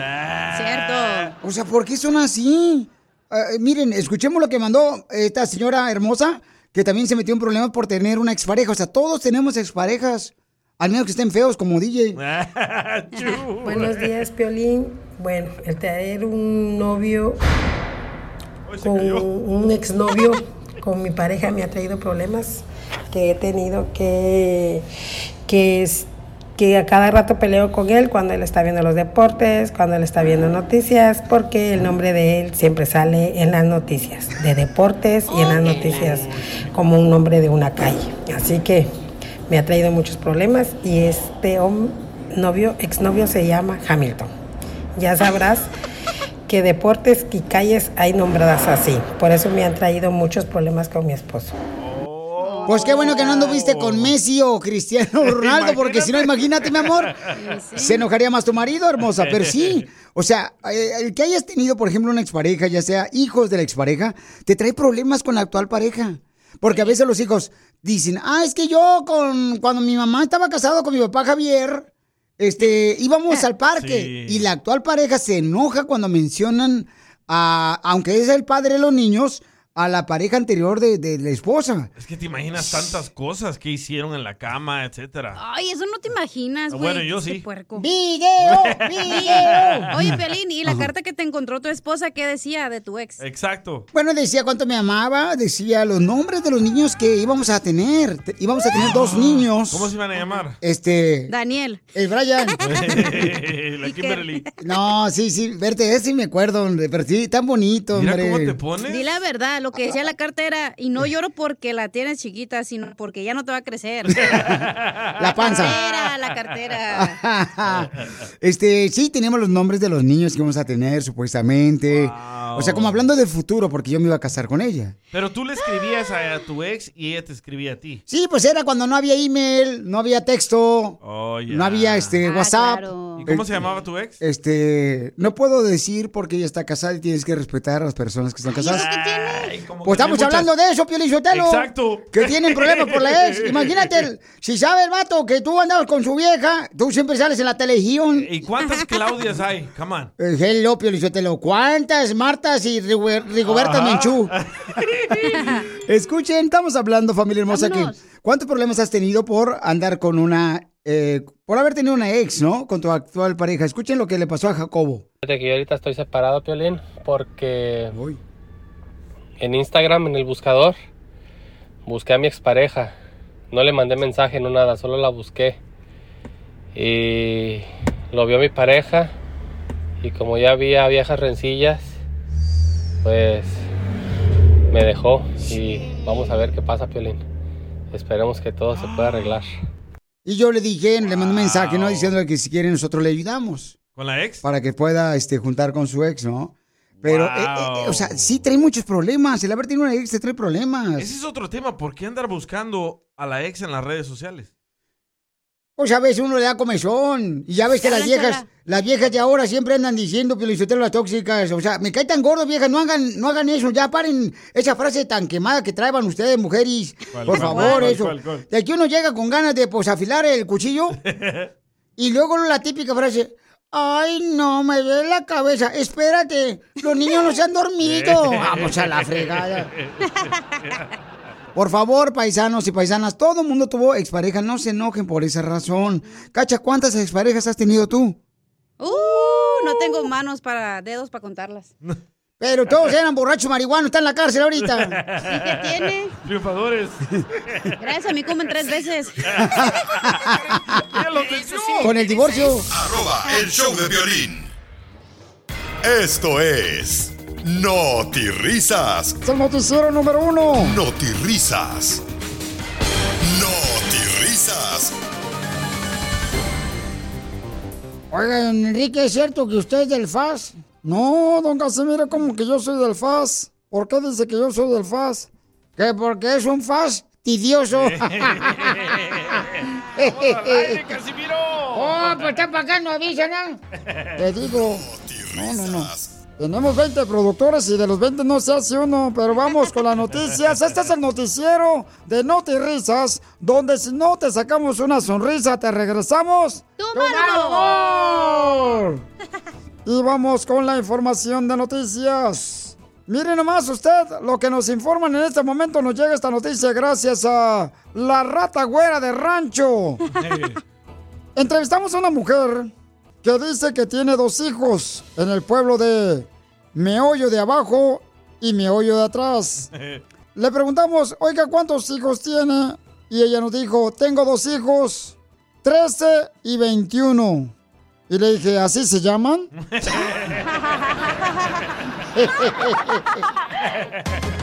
Cierto. O sea, ¿por qué son así? Eh, miren, escuchemos lo que mandó esta señora hermosa, que también se metió en problemas por tener una expareja. O sea, todos tenemos exparejas, al menos que estén feos como DJ. Buenos días, Piolín. Bueno, el tener un novio con un exnovio con mi pareja me ha traído problemas que he tenido que que es que a cada rato peleo con él cuando él está viendo los deportes, cuando él está viendo noticias, porque el nombre de él siempre sale en las noticias de deportes y en las noticias como un nombre de una calle. Así que me ha traído muchos problemas y este novio, exnovio se llama Hamilton. Ya sabrás que deportes y calles hay nombradas así. Por eso me han traído muchos problemas con mi esposo. Pues qué bueno que no anduviste con Messi o Cristiano Ronaldo, porque si no, imagínate, mi amor, se enojaría más tu marido, hermosa. Pero sí, o sea, eh, el que hayas tenido, por ejemplo, una expareja, ya sea hijos de la expareja, te trae problemas con la actual pareja. Porque a veces los hijos dicen, ah, es que yo con cuando mi mamá estaba casado con mi papá Javier, este, íbamos al parque. Y la actual pareja se enoja cuando mencionan, a, aunque es el padre de los niños, a la pareja anterior de, de la esposa. Es que te imaginas tantas cosas que hicieron en la cama, etcétera. Ay, eso no te imaginas, güey. Bueno, yo sí. puerco. ¡Video! ¡Video! Oye, Pelín, ¿y la carta que te encontró tu esposa qué decía de tu ex? Exacto. Bueno, decía cuánto me amaba, decía los nombres de los niños que íbamos a tener. Te- íbamos a tener dos niños. ¿Cómo se iban a llamar? Este. Daniel. El Brian. la Kimberly. No, sí, sí, verte, ese sí me acuerdo, hombre, pero sí, tan bonito, Mira hombre. cómo te pones. Di la verdad, lo que decía la carta era, y no lloro porque la tienes chiquita, sino porque ya no te va a crecer. La panza. Cartera, la cartera. este, sí, teníamos los nombres de los niños que íbamos a tener, supuestamente. O sea, como hablando del futuro, porque yo me iba a casar con ella. Pero tú le escribías a, a tu ex y ella te escribía a ti. Sí, pues era cuando no había email, no había texto, Oh, no había este WhatsApp. ¿Y cómo se llamaba tu ex? Este, no puedo decir porque ella está casada y tienes que respetar a las personas que están casadas. Ay, como Pues estamos muchas- hablando de eso, Piolín Sotelo. Exacto. Que tienen problemas por la ex. Imagínate, el- si sabe el vato que tú andabas con su vieja, tú siempre sales en la televisión. ¿Y cuántas Claudias hay? Come on. Eh, Hello, Piolín Sotelo. ¿Cuántas Martas y Rigo- Rigobertas Ajá. Menchú? Escuchen, estamos hablando, familia hermosa, que. ¿cuántos problemas has tenido por andar con una, eh, por haber tenido una ex, ¿no? Con tu actual pareja. Escuchen lo que le pasó a Jacobo. Fíjate que yo ahorita estoy separado, Piolín, porque en Instagram, en el buscador, busqué a mi expareja. No le mandé mensaje, no nada, solo la busqué. Y lo vio mi pareja. Y como ya había viejas rencillas, pues me dejó. Y vamos a ver qué pasa, Piolín. Esperemos que todo se pueda arreglar. Y yo le dije, le mandé un mensaje, ¿no? Diciéndole que si quiere nosotros le ayudamos. ¿Con la ex? Para que pueda este, juntar con su ex, ¿no? Pero, eh, eh, o sea, sí trae muchos problemas. El haber tenido una ex te trae problemas. Ese es otro tema. ¿Por qué andar buscando a la ex en las redes sociales? Pues a veces uno le da comezón. Y ya ves que las viejas, chala. las viejas de ahora siempre andan diciendo que las tóxicas. O sea, me cae tan gordo, viejas. No hagan, no hagan eso. Ya paren esa frase tan quemada que traen ustedes, mujeres. ¿Cuál, Por cuál, favor, cuál, eso. cuál, cuál? De aquí uno llega con ganas de pues afilar el cuchillo. y luego la típica frase. Ay, no, me duele la cabeza. Espérate, los niños no se han dormido. Vamos a la fregada. Por favor, paisanos y paisanas, todo el mundo tuvo expareja, no se enojen por esa razón. Cacha, ¿cuántas exparejas has tenido tú? Uh, no tengo manos para dedos para contarlas. Pero todos eran borrachos marihuanos, están en la cárcel ahorita. ¿Y qué tiene? Triunfadores. Gracias, a mí comen tres veces. Con el divorcio. Arroba el show de violín. Esto es Risas. Es el noticiero número uno. Risas. Risas. Oigan, Enrique, ¿es cierto que usted es del FAS? No, don Casimiro, como que yo soy del FAS. ¿Por qué dice que yo soy del FAS? Que porque es un FAS tidioso. Pues está para acá, no avisa, ¿no? Te digo. No, no, no. Tenemos 20 productores y de los 20 no se hace uno, pero vamos con las noticias. Este es el noticiero de Noti Risas, donde si no te sacamos una sonrisa, te regresamos. ¡Tu mal Y vamos con la información de noticias. Miren nomás usted lo que nos informan en este momento. Nos llega esta noticia gracias a la rata güera de rancho. Entrevistamos a una mujer que dice que tiene dos hijos en el pueblo de Meollo de abajo y Meollo de atrás. Le preguntamos, oiga, ¿cuántos hijos tiene? Y ella nos dijo, tengo dos hijos, 13 y 21. Y le dije, ¿así se llaman?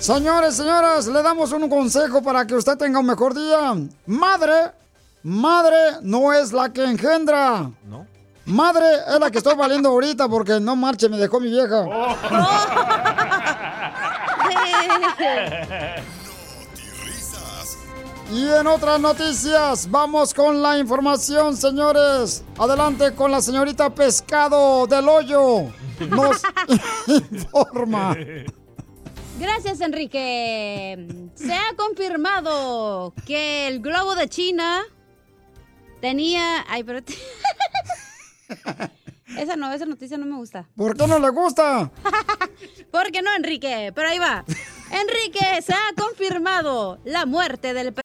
Señores, señoras, le damos un consejo para que usted tenga un mejor día. Madre, madre no es la que engendra. ¿No? Madre es la que estoy valiendo ahorita porque no marche, me dejó mi vieja. Y en otras noticias, vamos con la información, señores. Adelante con la señorita Pescado del Hoyo. Nos informa. Gracias, Enrique. Se ha confirmado que el globo de China tenía. Ay, pero. esa no, esa noticia no me gusta. ¿Por qué no le gusta? ¿Por qué no, Enrique? Pero ahí va. Enrique, se ha confirmado la muerte del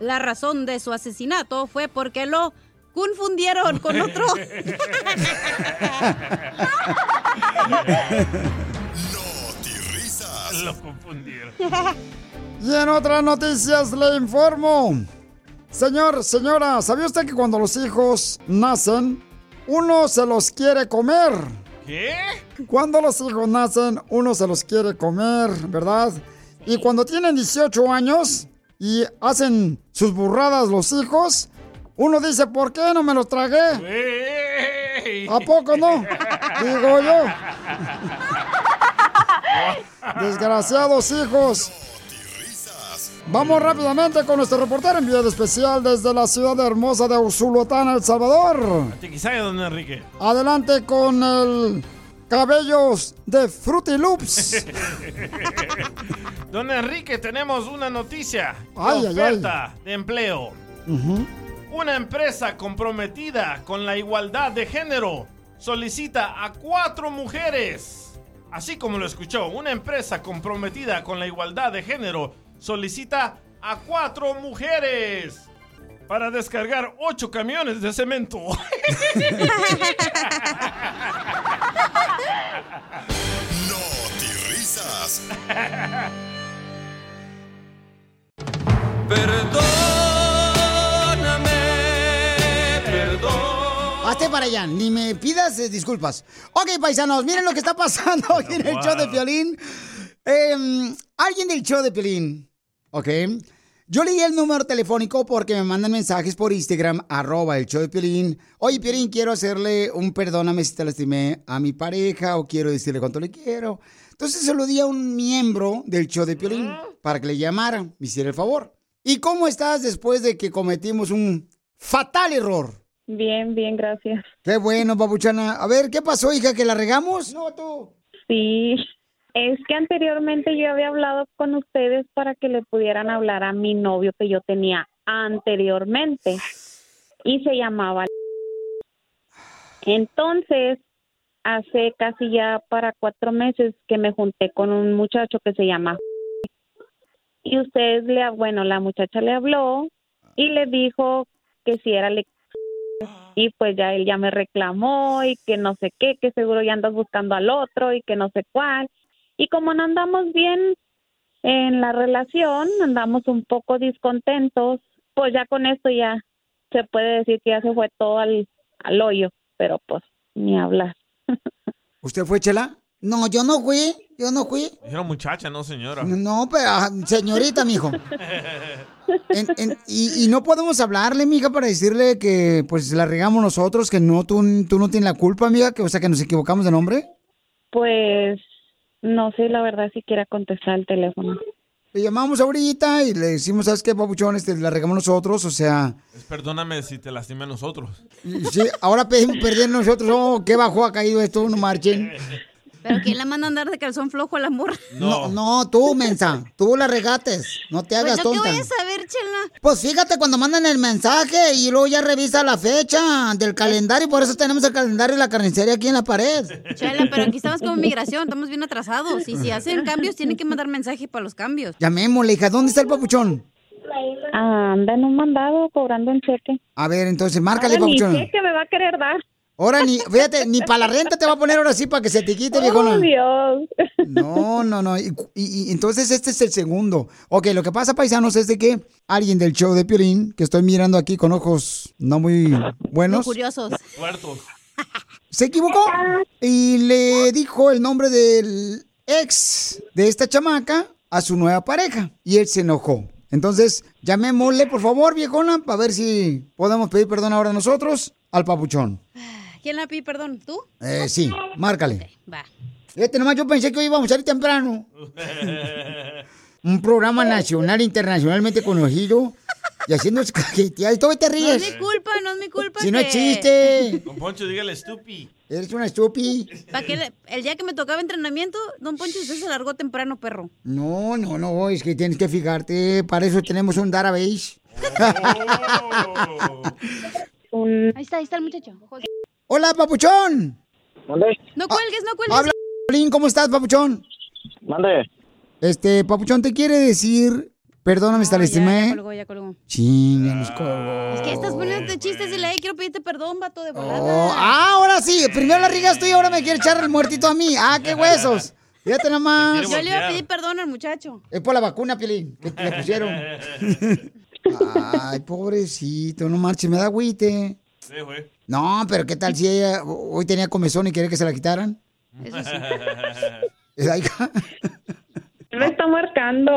La razón de su asesinato fue porque lo confundieron con otro. Lo confundieron. Y en otras noticias le informo. Señor, señora, ¿sabía usted que cuando los hijos nacen, uno se los quiere comer? ¿Qué? Cuando los hijos nacen, uno se los quiere comer, ¿verdad? Y cuando tienen 18 años y hacen sus burradas los hijos, uno dice, ¿por qué no me los tragué? ¿A poco no? Digo yo. Desgraciados hijos. Vamos rápidamente con nuestro reportero enviado especial desde la ciudad hermosa de Usulután, El Salvador. Don Enrique. Adelante con el cabellos de Fruity Loops. Don Enrique, tenemos una noticia. Ay, ay, oferta de empleo. Una empresa comprometida con la igualdad de género solicita a cuatro mujeres. Así como lo escuchó, una empresa comprometida con la igualdad de género solicita a cuatro mujeres. para descargar ocho camiones de cemento. No risas. Perdóname, perdón. Hazte para allá, ni me pidas eh, disculpas. Ok, paisanos, miren lo que está pasando aquí en el show de Piolín. Em, alguien del show de Piolín, ok. Yo leí el número telefónico porque me mandan mensajes por Instagram, arroba el show de Piolín. Oye, Piolín, quiero hacerle un perdóname si te lastimé a mi pareja o quiero decirle cuánto le quiero. Entonces se lo di a un miembro del show de Piolín para que le llamara, me hiciera el favor. ¿Y cómo estás después de que cometimos un fatal error? Bien, bien, gracias. Qué bueno, papuchana. A ver, ¿qué pasó, hija? ¿Que la regamos? No, tú. Sí, es que anteriormente yo había hablado con ustedes para que le pudieran hablar a mi novio que yo tenía anteriormente y se llamaba. Entonces, hace casi ya para cuatro meses que me junté con un muchacho que se llama y ustedes le, bueno, la muchacha le habló y le dijo que si era le y pues ya él ya me reclamó y que no sé qué, que seguro ya andas buscando al otro y que no sé cuál. Y como no andamos bien en la relación, andamos un poco discontentos, pues ya con esto ya se puede decir que ya se fue todo al, al hoyo, pero pues ni hablar. ¿Usted fue, Chela? No, yo no fui, yo no fui. Dijeron muchacha, no señora. No, pero ah, señorita, mijo. En- en- y, y no podemos hablarle, mija, para decirle que pues la regamos nosotros, que no, tú, tú no tienes la culpa, amiga, que o sea que nos equivocamos de nombre. Pues no sé la verdad si quiera contestar el teléfono. Le llamamos ahorita y le decimos, ¿sabes qué, papuchón? Este, la regamos nosotros, o sea, Es perdóname si te lastimé a nosotros. sí, ahora pedimos perder nosotros. Oh, qué bajo ha caído esto, no marchen. Pero ¿quién la manda a andar de calzón flojo al amor? No, no, tú, mensa. Tú la regates. No te hagas Pues, ¿no, ¿qué tonta. voy a saber, chela? Pues fíjate cuando mandan el mensaje y luego ya revisa la fecha del calendario. Por eso tenemos el calendario de la carnicería aquí en la pared. Chela, pero aquí estamos como migración, estamos bien atrasados. Y si hacen cambios, tienen que mandar mensaje para los cambios. Llamémosle, hija. ¿Dónde está el papuchón? Anda en un mandado cobrando en cheque. A ver, entonces, márcale, Ahora ni papuchón. cheque me va a querer dar. Ahora ni, fíjate, ni para la renta te va a poner ahora sí para que se te quite, viejona. Oh, Dios. No, no, no. Y, y- y entonces este es el segundo. Ok, lo que pasa, paisanos, es de que alguien del show de Piolín, que estoy mirando aquí con ojos no muy buenos, curiosos. Tuertos. se equivocó y le dijo el nombre del ex de esta chamaca a su nueva pareja. Y él se enojó. Entonces, llamémosle, por favor, viejona, para ver si podemos pedir perdón ahora nosotros al papuchón. ¿Quién la pide perdón? ¿Tú? Eh, sí, márcale. Va. Fíjate, nomás yo pensé que hoy íbamos a salir temprano. Un programa nacional, internacionalmente conocido. Y haciendo cajeteadas. Todo te No es ríes. mi culpa, no es mi culpa. Si no que- existe. Don Poncho, dígale stupi. Eres una estupi. ¿Pa' qué le- el día que me tocaba entrenamiento, don Poncho usted se largó temprano, perro. No, no, no, es que tienes que fijarte. Para eso tenemos un database. Ahí está, ahí está el muchacho. Hola, papuchón. No cuelgues, no cuelgues. Habla, Piolín, ¿cómo estás, papuchón? Mande. Este, papuchón, te quiere decir, perdóname, esta Ya, lastimé. ya colgó, ya colgó. Chinga, nos colgó. Es que estás poniéndote chistes y le "Ey, quiero pedirte perdón, vato de volada. Oh, ah, ahora sí, primero la rigas tú y ahora me quiere echar el muertito a mí. Ah, qué huesos. Fíjate nomás. Yo le iba a pedir perdón al muchacho. Es por la vacuna, Piolín, que le pusieron. Ay, pobrecito, no marches, me da agüite. Sí, güey. No, pero ¿qué tal si ella hoy tenía comezón y quería que se la quitaran? Eso sí. Eh. Me está marcando.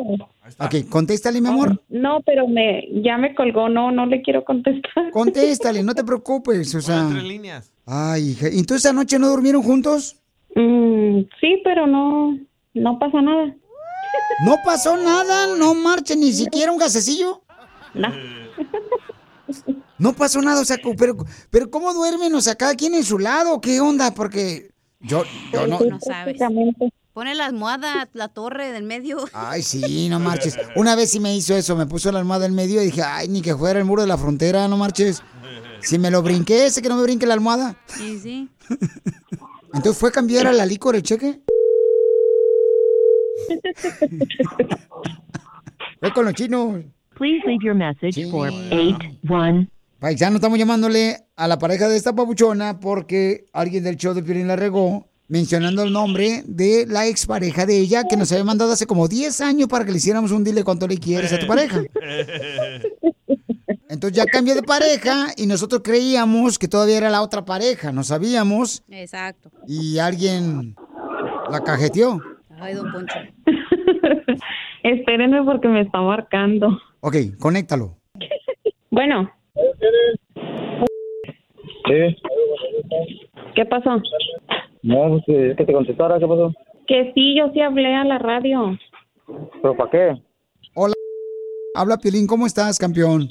Ok, contéstale, mi amor. No, pero me ya me colgó, no, no le quiero contestar. Contéstale, no te preocupes, o sea. Entre líneas. Ay, hija. ¿Y entonces anoche no durmieron juntos? Mm, sí, pero no, no pasa nada. No pasó nada, no marchen ni siquiera un gasecillo. No. No pasó nada, o sea, pero, pero ¿cómo duermen? O sea, cada quien en su lado, ¿qué onda? Porque yo, yo no. No sabes. Pone la almohada, la torre del medio. Ay, sí, no marches. Una vez sí me hizo eso, me puso la almohada en medio y dije, ay, ni que fuera el muro de la frontera, no marches. Si me lo brinqué, ese que no me brinque la almohada. Sí, sí. Entonces fue a cambiar a la licor el cheque. Fue con los chinos. Please leave your message for 81. Paisano, estamos llamándole a la pareja de esta papuchona porque alguien del show de Piolín la regó mencionando el nombre de la expareja de ella que nos había mandado hace como 10 años para que le hiciéramos un dile cuánto le quieres a tu pareja. Entonces ya cambió de pareja y nosotros creíamos que todavía era la otra pareja, no sabíamos Exacto. y alguien la cajeteó. Ay, don Poncho. Espérenme porque me está marcando. Ok, conéctalo. Bueno. Sí. ¿Qué pasó? No, pues eh, que te contestara, ¿qué pasó? Que sí, yo sí hablé a la radio. ¿Pero para qué? Hola, habla Piolín, ¿cómo estás, campeón?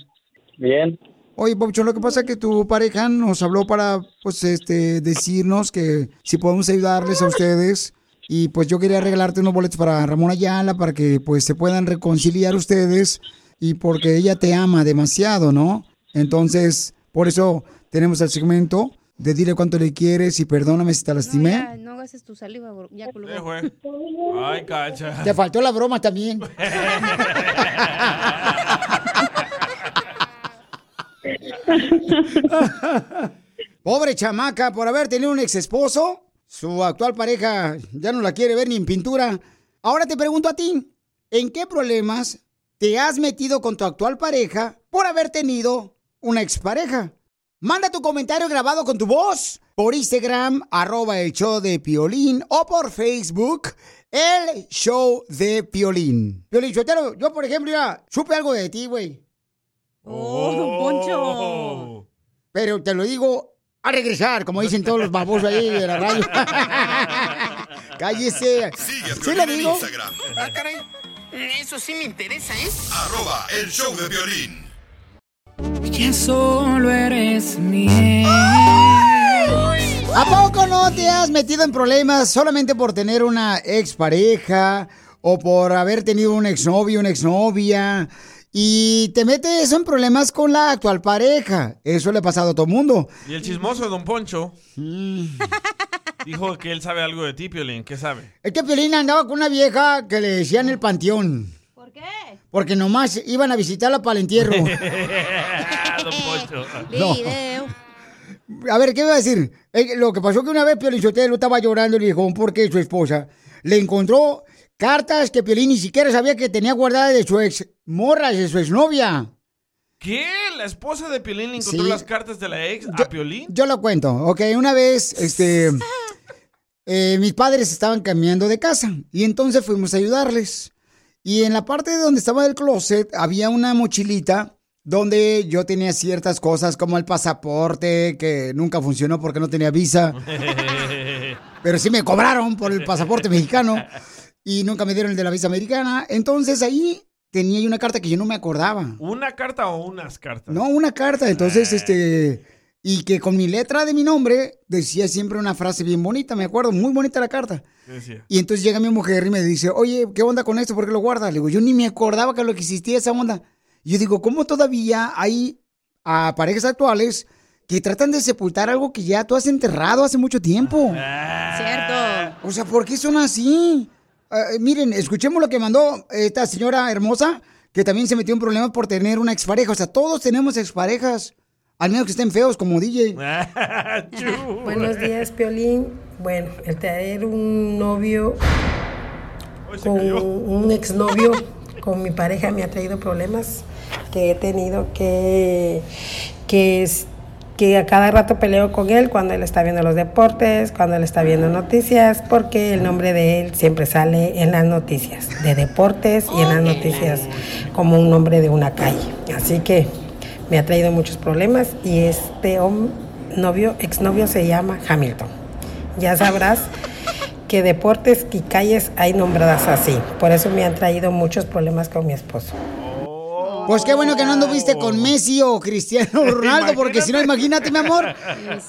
Bien. Oye, Papuchón, lo que pasa es que tu pareja nos habló para, pues, este, decirnos que si podemos ayudarles a ustedes. Y pues yo quería regalarte unos boletos para Ramón Ayala para que pues se puedan reconciliar ustedes y porque ella te ama demasiado, ¿no? Entonces, por eso tenemos el segmento de dile cuánto le quieres y perdóname si te lastimé. Ya, no hagas tu saliva, bro. ya colgó. Ay, cacha. Te faltó la broma también. Pobre chamaca, por haber tenido un ex esposo, su actual pareja ya no la quiere ver ni en pintura. Ahora te pregunto a ti, ¿en qué problemas te has metido con tu actual pareja por haber tenido una expareja? Manda tu comentario grabado con tu voz por Instagram, arroba el show de Piolín, o por Facebook, el show de Piolín. Piolín, Sotelo, yo por ejemplo ya supe algo de ti, güey. Oh, don Poncho. Pero te lo digo a regresar, como dicen todos los babosos ahí de la radio. Cállese. ¿Sí le digo? Ah, caray. Eso sí me interesa, ¿eh? Arroba el show de violín. Ya solo eres mi. ¿A poco no te has metido en problemas solamente por tener una expareja o por haber tenido un exnovio, una exnovia? Y te metes en problemas con la actual pareja. Eso le ha pasado a todo mundo. Y el chismoso de Don Poncho Mm. dijo que él sabe algo de ti, Piolín. ¿Qué sabe? Es que Piolín andaba con una vieja que le decían el panteón. ¿Por qué? Porque nomás iban a visitarla para el entierro. No. A ver, ¿qué iba a decir? Eh, lo que pasó que una vez Piolín Sotelo estaba llorando y le dijo, ¿por qué su esposa? Le encontró cartas que Piolín ni siquiera sabía que tenía guardadas de su ex morra, de su exnovia. ¿Qué? ¿La esposa de Piolín le encontró Sí. las cartas de la ex a Piolín? Yo lo cuento, ok, una vez, este, eh, mis padres estaban cambiando de casa y entonces fuimos a ayudarles. Y en la parte de donde estaba el closet había una mochilita donde yo tenía ciertas cosas como el pasaporte que nunca funcionó porque no tenía visa, pero sí me cobraron por el pasaporte mexicano y nunca me dieron el de la visa americana. Entonces ahí tenía una carta que yo no me acordaba. ¿Una carta o unas cartas? No, una carta. Entonces, este. Y que con mi letra de mi nombre decía siempre una frase bien bonita, me acuerdo, muy bonita la carta. Y entonces llega mi mujer y me dice, oye, ¿qué onda con esto? ¿Por qué lo guardas? Le digo, yo ni me acordaba que lo que existía esa onda. Y yo digo, ¿cómo todavía hay a parejas actuales que tratan de sepultar algo que ya tú has enterrado hace mucho tiempo? Cierto. O sea, ¿por qué son así? Eh, miren, escuchemos lo que mandó esta señora hermosa, que también se metió en problemas por tener una expareja. O sea, todos tenemos exparejas, al menos que estén feos como DJ. Buenos días, Piolín. Bueno, el tener un novio con un exnovio con mi pareja me ha traído problemas que he tenido que que es- que a cada rato peleo con él cuando él está viendo los deportes, cuando él está viendo noticias, porque el nombre de él siempre sale en las noticias de deportes y en las noticias como un nombre de una calle. Así que me ha traído muchos problemas y este novio, exnovio se llama Hamilton. Ya sabrás que deportes y calles hay nombradas así. Por eso me han traído muchos problemas con mi esposo. Pues qué bueno que no anduviste con Messi o Cristiano Ronaldo, porque si no, imagínate, mi amor,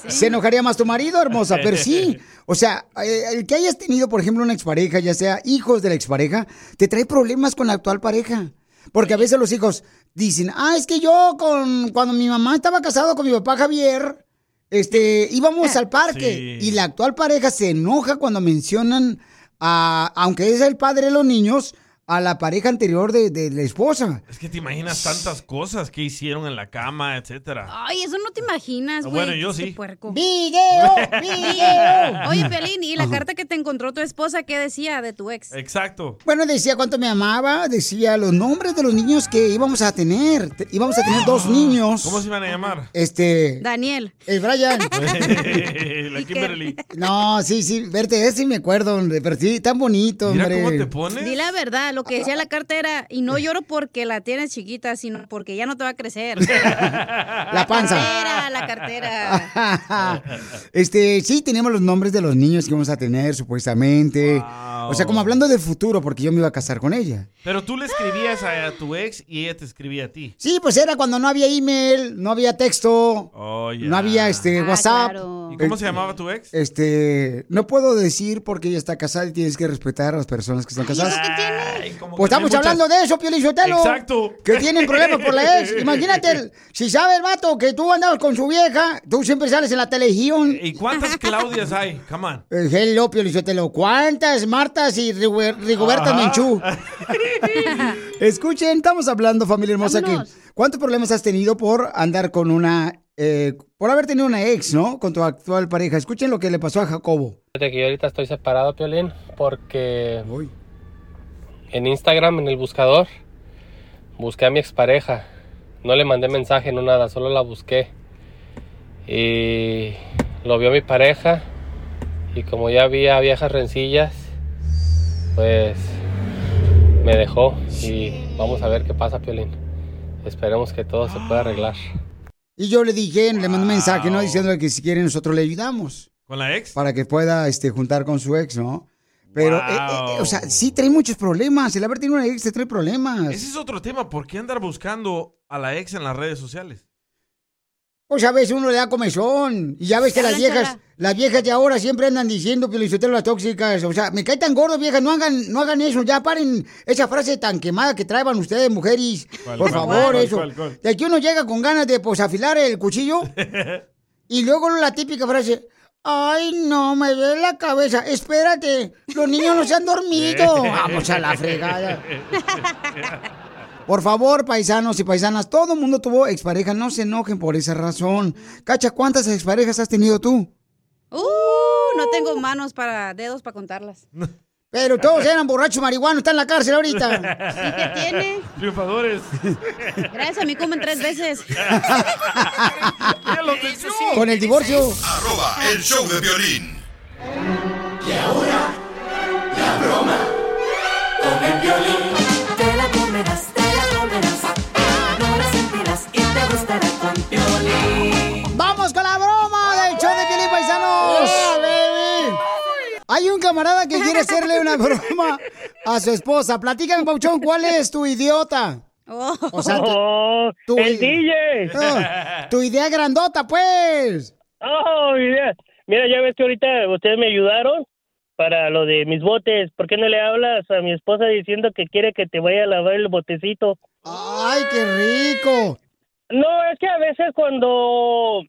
se enojaría más tu marido, hermosa. Pero sí, o sea, eh, el que hayas tenido, por ejemplo, una expareja, ya sea hijos de la expareja, te trae problemas con la actual pareja. Porque a veces los hijos dicen, ah, es que yo con cuando mi mamá estaba casado con mi papá Javier, este, íbamos al parque. Y la actual pareja se enoja cuando mencionan a, aunque es el padre de los niños, a la pareja anterior de, de la esposa. Es que te imaginas tantas cosas que hicieron en la cama, etcétera. Ay, eso no te imaginas, güey. Bueno, yo sí. puerco. ¡Video! ¡Video! Oye, Pelín, ¿y la carta que te encontró tu esposa qué decía de tu ex? Exacto. Bueno, decía cuánto me amaba, decía los nombres de los niños que íbamos a tener. Te- íbamos a tener dos niños. ¿Cómo se iban a llamar? Este. Daniel. El Brian. la Kimberly. No, sí, sí, verte, ese sí me acuerdo, hombre, pero sí, tan bonito, Mira hombre. cómo te pones. Di la verdad, lo que decía la carta era, y no lloro porque la tienes chiquita, sino porque ya no te va a crecer. La panza. Cartera, la cartera. este, sí, teníamos los nombres de los niños que íbamos a tener, supuestamente. O sea, como hablando del futuro, porque yo me iba a casar con ella. Pero tú le escribías a, a tu ex y ella te escribía a ti. Sí, pues era cuando no había email, no había texto, Oh, no había este WhatsApp. ¿Y cómo se llamaba tu ex? Este, no puedo decir porque ella está casada y tienes que respetar a las personas que están casadas. Como Pues estamos muchas- hablando de eso, Pio Lizotelo. Exacto. Que tienen problemas por la ex. Imagínate, el- si sabe el vato que tú andabas con su vieja, tú siempre sales en la televisión. ¿Y cuántas Claudias hay? Come on. Eh, Hello, Pio Lizotelo. ¿Cuántas Martas y Rigo- Rigoberta. Menchú? Escuchen, estamos hablando, familia hermosa, que. ¿cuántos problemas has tenido por andar con una, eh, por haber tenido una ex, ¿no? Con tu actual pareja. Escuchen lo que le pasó a Jacobo. Fíjate que yo ahorita estoy separado, Piolín, porque en Instagram, en el buscador, busqué a mi expareja. No le mandé mensaje, no nada, solo la busqué. Y lo vio mi pareja. Y como ya había viejas rencillas, pues me dejó. Y vamos a ver qué pasa, Piolín. Esperemos que todo se pueda arreglar. Y yo le dije, le mandé un mensaje, ¿no? Diciéndole que si quiere nosotros le ayudamos. ¿Con la ex? Para que pueda este, juntar con su ex, ¿no? Pero, eh, eh, o sea, sí trae muchos problemas. El haber tenido una ex te trae problemas. Ese es otro tema. ¿Por qué andar buscando a la ex en las redes sociales? Pues a veces uno le da comezón. Y ya ves que las viejas, las viejas de ahora siempre andan diciendo que las tóxicas. O sea, me cae tan gordo, viejas, no hagan, no hagan eso. Ya paren esa frase tan quemada que traen ustedes, mujeres. ¿Cuál, Por cuál, favor, cuál, eso. cuál, cuál? De aquí uno llega con ganas de pues afilar el cuchillo. y luego la típica frase. Ay, no, me duele la cabeza. Espérate, los niños no se han dormido. Vamos a la fregada. Por favor, paisanos y paisanas, todo el mundo tuvo expareja, no se enojen por esa razón. Cacha, ¿cuántas exparejas has tenido tú? Uh, no tengo manos para dedos para contarlas. Pero todos eran borrachos marihuanos, están en la cárcel ahorita. ¿Y qué tiene? Triunfadores. Gracias, a mí comen tres veces. Con el divorcio. Arroba el show de violín. Y ahora, la broma con el violín. Camarada que quiere hacerle una broma a su esposa. Platícame, Pauchón, ¿cuál es tu idiota? O sea, tu, tu- el DJ. Ah, tu idea grandota, pues. Oh, mira. Mira, ya ves que ahorita ustedes me ayudaron para lo de mis botes. ¿Por qué no le hablas a mi esposa diciendo que quiere que te vaya a lavar el botecito? ¡Ay, qué rico! No, es que a veces cuando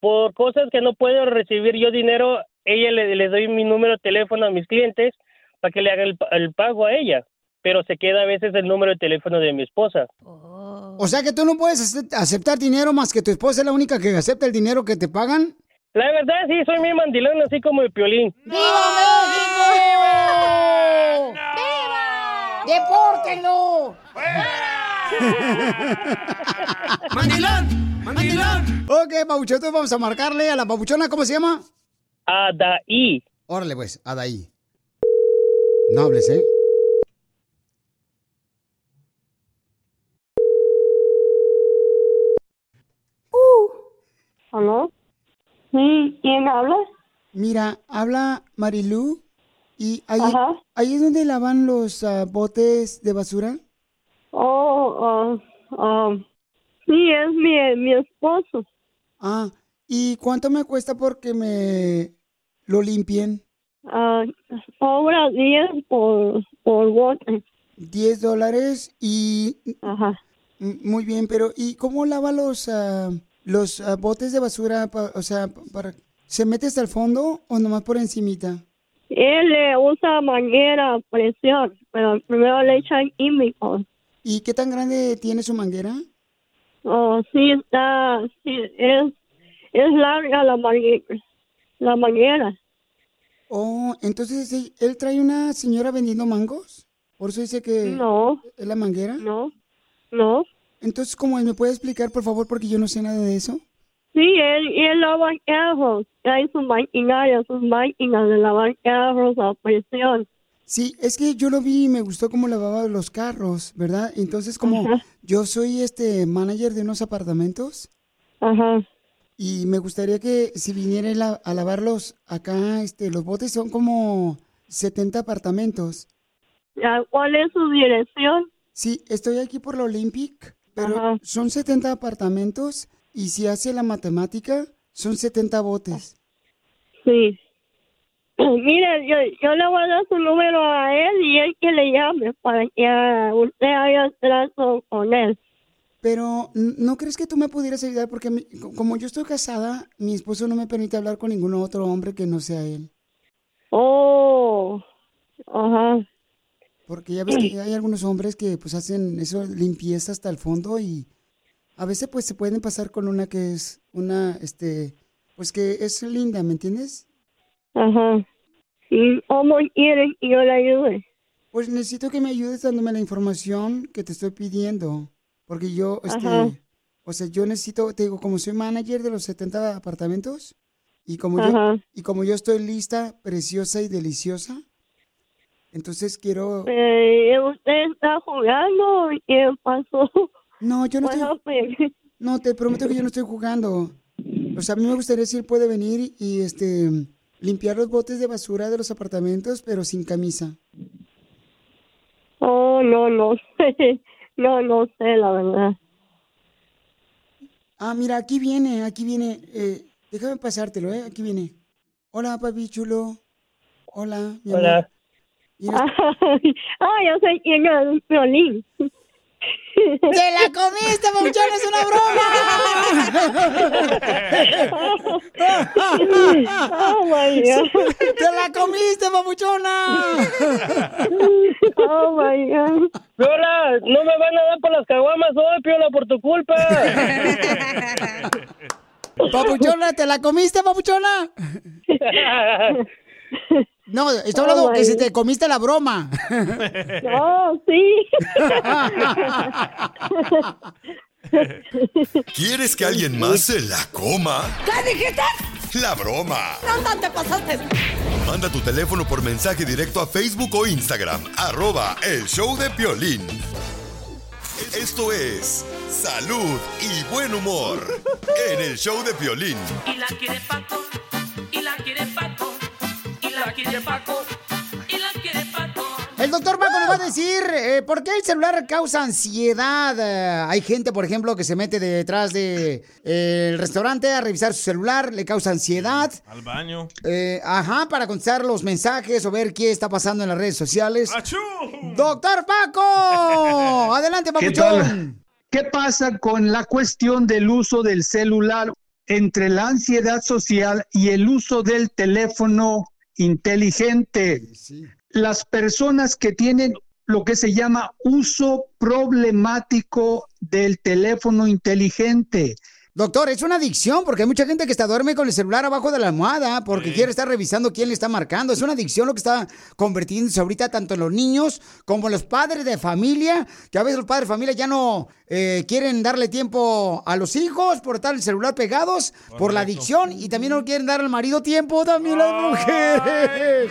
por cosas que no puedo recibir yo dinero, ella le, le doy mi número de teléfono a mis clientes para que le hagan el, el pago a ella. Pero se queda a veces el número de teléfono de mi esposa. O sea que tú no puedes acep- aceptar dinero más que tu esposa es la única que acepta el dinero que te pagan. La verdad, sí, soy mi mandilón, así como el piolín. ¡Viva México! ¡Depórtenlo! ¡Mandilón! ¡Mandilón! Ok, Pabuchón, entonces vamos a marcarle a la papuchona, ¿cómo se llama? Adaí. Órale, pues, Adaí. No hables, ¿eh? ¿Aló? Sí, ¿quién habla? Mira, habla Marilú y ahí, Ajá. ahí es donde lavan los ah, botes de basura. Oh, ah, ah, sí, es mi, mi esposo. Ah, ¿y cuánto me cuesta porque me lo limpien? Ah, cobra 10 por, por bote. 10 dólares y... Ajá. Muy bien, pero ¿y cómo lava los, ah, los ah, botes de basura? pa- o sea, pa- para... ¿Se mete hasta el fondo o nomás por encimita? Él le usa manguera presión, pero primero le echan químicos. ¿Y qué tan grande tiene su manguera? Oh, sí, está, sí, es, es larga la manguera. La manguera. Oh, entonces ¿él- él trae una señora vendiendo mangos. Por eso dice que No. es la manguera. No, no. Entonces, ¿cómo es? ¿Me puede explicar, por favor? Porque yo no sé nada de eso. Sí, él, él lava carros. Hay sus maquinarias, sus máquinas de lavar carros a presión. Sí, es que yo lo vi y me gustó cómo lavaba los carros, ¿verdad? Entonces, como Ajá. yo soy este manager de unos apartamentos. Ajá. Y me gustaría que si viniera a, lavarlos acá, este, los botes son como 70 apartamentos. Ya, ¿Cuál es su dirección? Sí, estoy aquí por la Olympic, pero son 70 apartamentos y si hace la matemática, son 70 botes. Sí. Mire, yo, yo le voy a dar su número a él y él que le llame para que ah, usted haga trato con él. Pero, ¿no crees que tú me pudieras ayudar? Porque mi- como yo estoy casada, mi esposo no me permite hablar con ningún otro hombre que no sea él. Oh, ajá. Porque ya ves que hay algunos hombres que pues hacen eso, limpieza hasta el fondo y a veces pues se pueden pasar con una que es una, este, pues que es linda, ¿me entiendes? Ajá. ¿Y cómo quieren que yo le ayude? Pues necesito que me ayudes dándome la información que te estoy pidiendo. Porque yo, este, Ajá. o sea, yo necesito, te digo, como soy manager de los 70 apartamentos y como Ajá. yo, y como yo estoy lista, preciosa y deliciosa, entonces quiero... Eh, ¿Usted está jugando qué pasó? No, yo no estoy... No, te prometo que yo no estoy jugando. O sea, a mí me gustaría si él puede venir y, este, limpiar los botes de basura de los apartamentos, pero sin camisa. Oh, no, no sé. No, no sé, la verdad. Ah, mira, aquí viene, aquí viene. Eh, déjame pasártelo, ¿eh? Aquí viene. Hola, papi chulo. Hola, mi amor. Hola. Mira, Ay, ay, yo es un violín. ¡Te la comiste, Pabuchón! ¡Es una broma! Oh, my God. ¡Te la comiste, papuchona! Oh, my God. Piola, no me van a dar por las caguamas hoy, Piola, por tu culpa. Papuchona, ¿te la comiste, papuchona? No, hablando Oh, que my si te comiste la broma. Oh, sí. ¿Quieres que alguien más se la coma? ¿Qué dijiste? La broma. ¿Dónde te pasaste? Manda tu teléfono por mensaje directo a Facebook o Instagram, arroba el show de Piolín. Esto es salud y buen humor en el show de Piolín. Y la quiere Paco, y la quiere Paco, quiere Paco, y la quiere Paco. El doctor Paco nos va a decir eh, por qué el celular causa ansiedad. Eh, hay gente, por ejemplo, que se mete detrás del restaurante a revisar su celular, le causa ansiedad. Al baño. Eh, ajá, para contestar los mensajes o ver qué está pasando en las redes sociales. ¡Doctor Paco! Adelante, ¿Qué papuchón. ¿Qué pasa con la cuestión del uso del celular entre la ansiedad social y el uso del teléfono inteligente? Las personas que tienen lo que se llama uso problemático del teléfono inteligente. Doctor, es una adicción porque hay mucha gente que está duerme con el celular abajo de la almohada porque quiere estar revisando quién le está marcando. Es una adicción lo que está convirtiéndose ahorita tanto en los niños como en los padres de familia, que a veces los padres de familia ya no eh, quieren darle tiempo a los hijos por estar el celular pegados por la adicción y también no quieren dar al marido tiempo también las mujeres.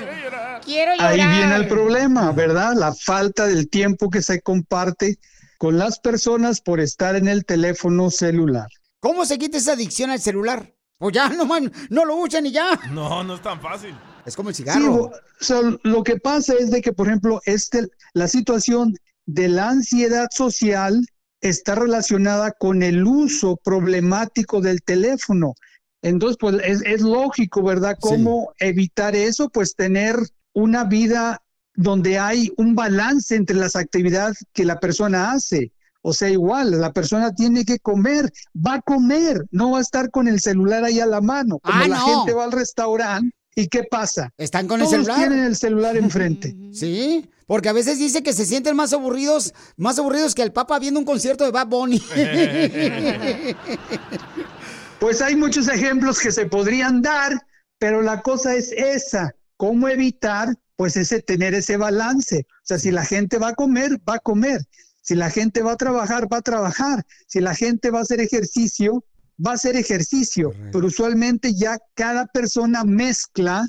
Quiero llorar. Ahí viene el problema, ¿verdad? La falta del tiempo que se comparte con las personas por estar en el teléfono celular. ¿Cómo se quita esa adicción al celular? Pues ya, no, man, no lo usan y ya. No, no es tan fácil. Es como el Sí, cigarro. o sea, lo que pasa es de que, por ejemplo, este, la situación de la ansiedad social está relacionada con el uso problemático del teléfono. Entonces, pues es, es lógico, ¿verdad? ¿Cómo evitar eso? Pues tener una vida donde hay un balance entre las actividades que la persona hace. O sea, igual, la persona tiene que comer, va a comer, no va a estar con el celular ahí a la mano. Como Ah, la no. gente va al restaurante ¿Y qué pasa? Están con el celular. tienen el celular enfrente. Sí, porque a veces dice que se sienten más aburridos, más aburridos que el Papa viendo un concierto de Bad Bunny. Pues hay muchos ejemplos que se podrían dar, pero la cosa es esa, cómo evitar pues ese tener ese balance. O sea, si la gente va a comer, va a comer. Si la gente va a trabajar, va a trabajar. Si la gente va a hacer ejercicio, va a hacer ejercicio. Pero usualmente ya cada persona mezcla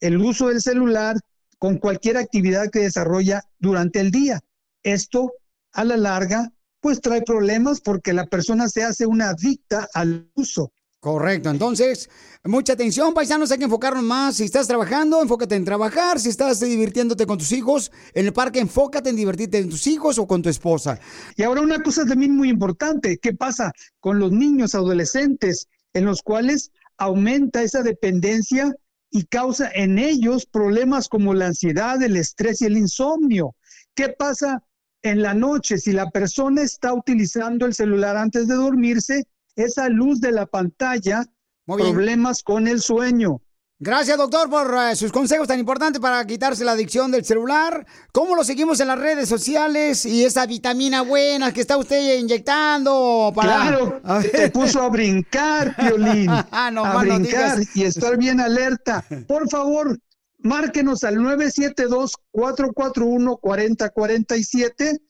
el uso del celular con cualquier actividad que desarrolla durante el día. Esto, a la larga, pues trae problemas porque la persona se hace una adicta al uso. Correcto, entonces, mucha atención, paisanos, hay que enfocarnos más. Si estás trabajando, enfócate en trabajar. Si estás divirtiéndote con tus hijos en el parque, enfócate en divertirte en tus hijos o con tu esposa. Y ahora una cosa también muy importante, ¿qué pasa con los niños adolescentes en los cuales aumenta esa dependencia y causa en ellos problemas como la ansiedad, el estrés y el insomnio? ¿Qué pasa en la noche si la persona está utilizando el celular antes de dormirse? Esa luz de la pantalla, problemas con el sueño. Gracias, doctor, por eh, sus consejos tan importantes para quitarse la adicción del celular. ¿Cómo lo seguimos en las redes sociales? Y esa vitamina buena que está usted inyectando para... Claro, te puso a brincar, Piolín. Ah, no a brincar digas. y estar bien alerta. Por favor, márquenos al 972-441-4047,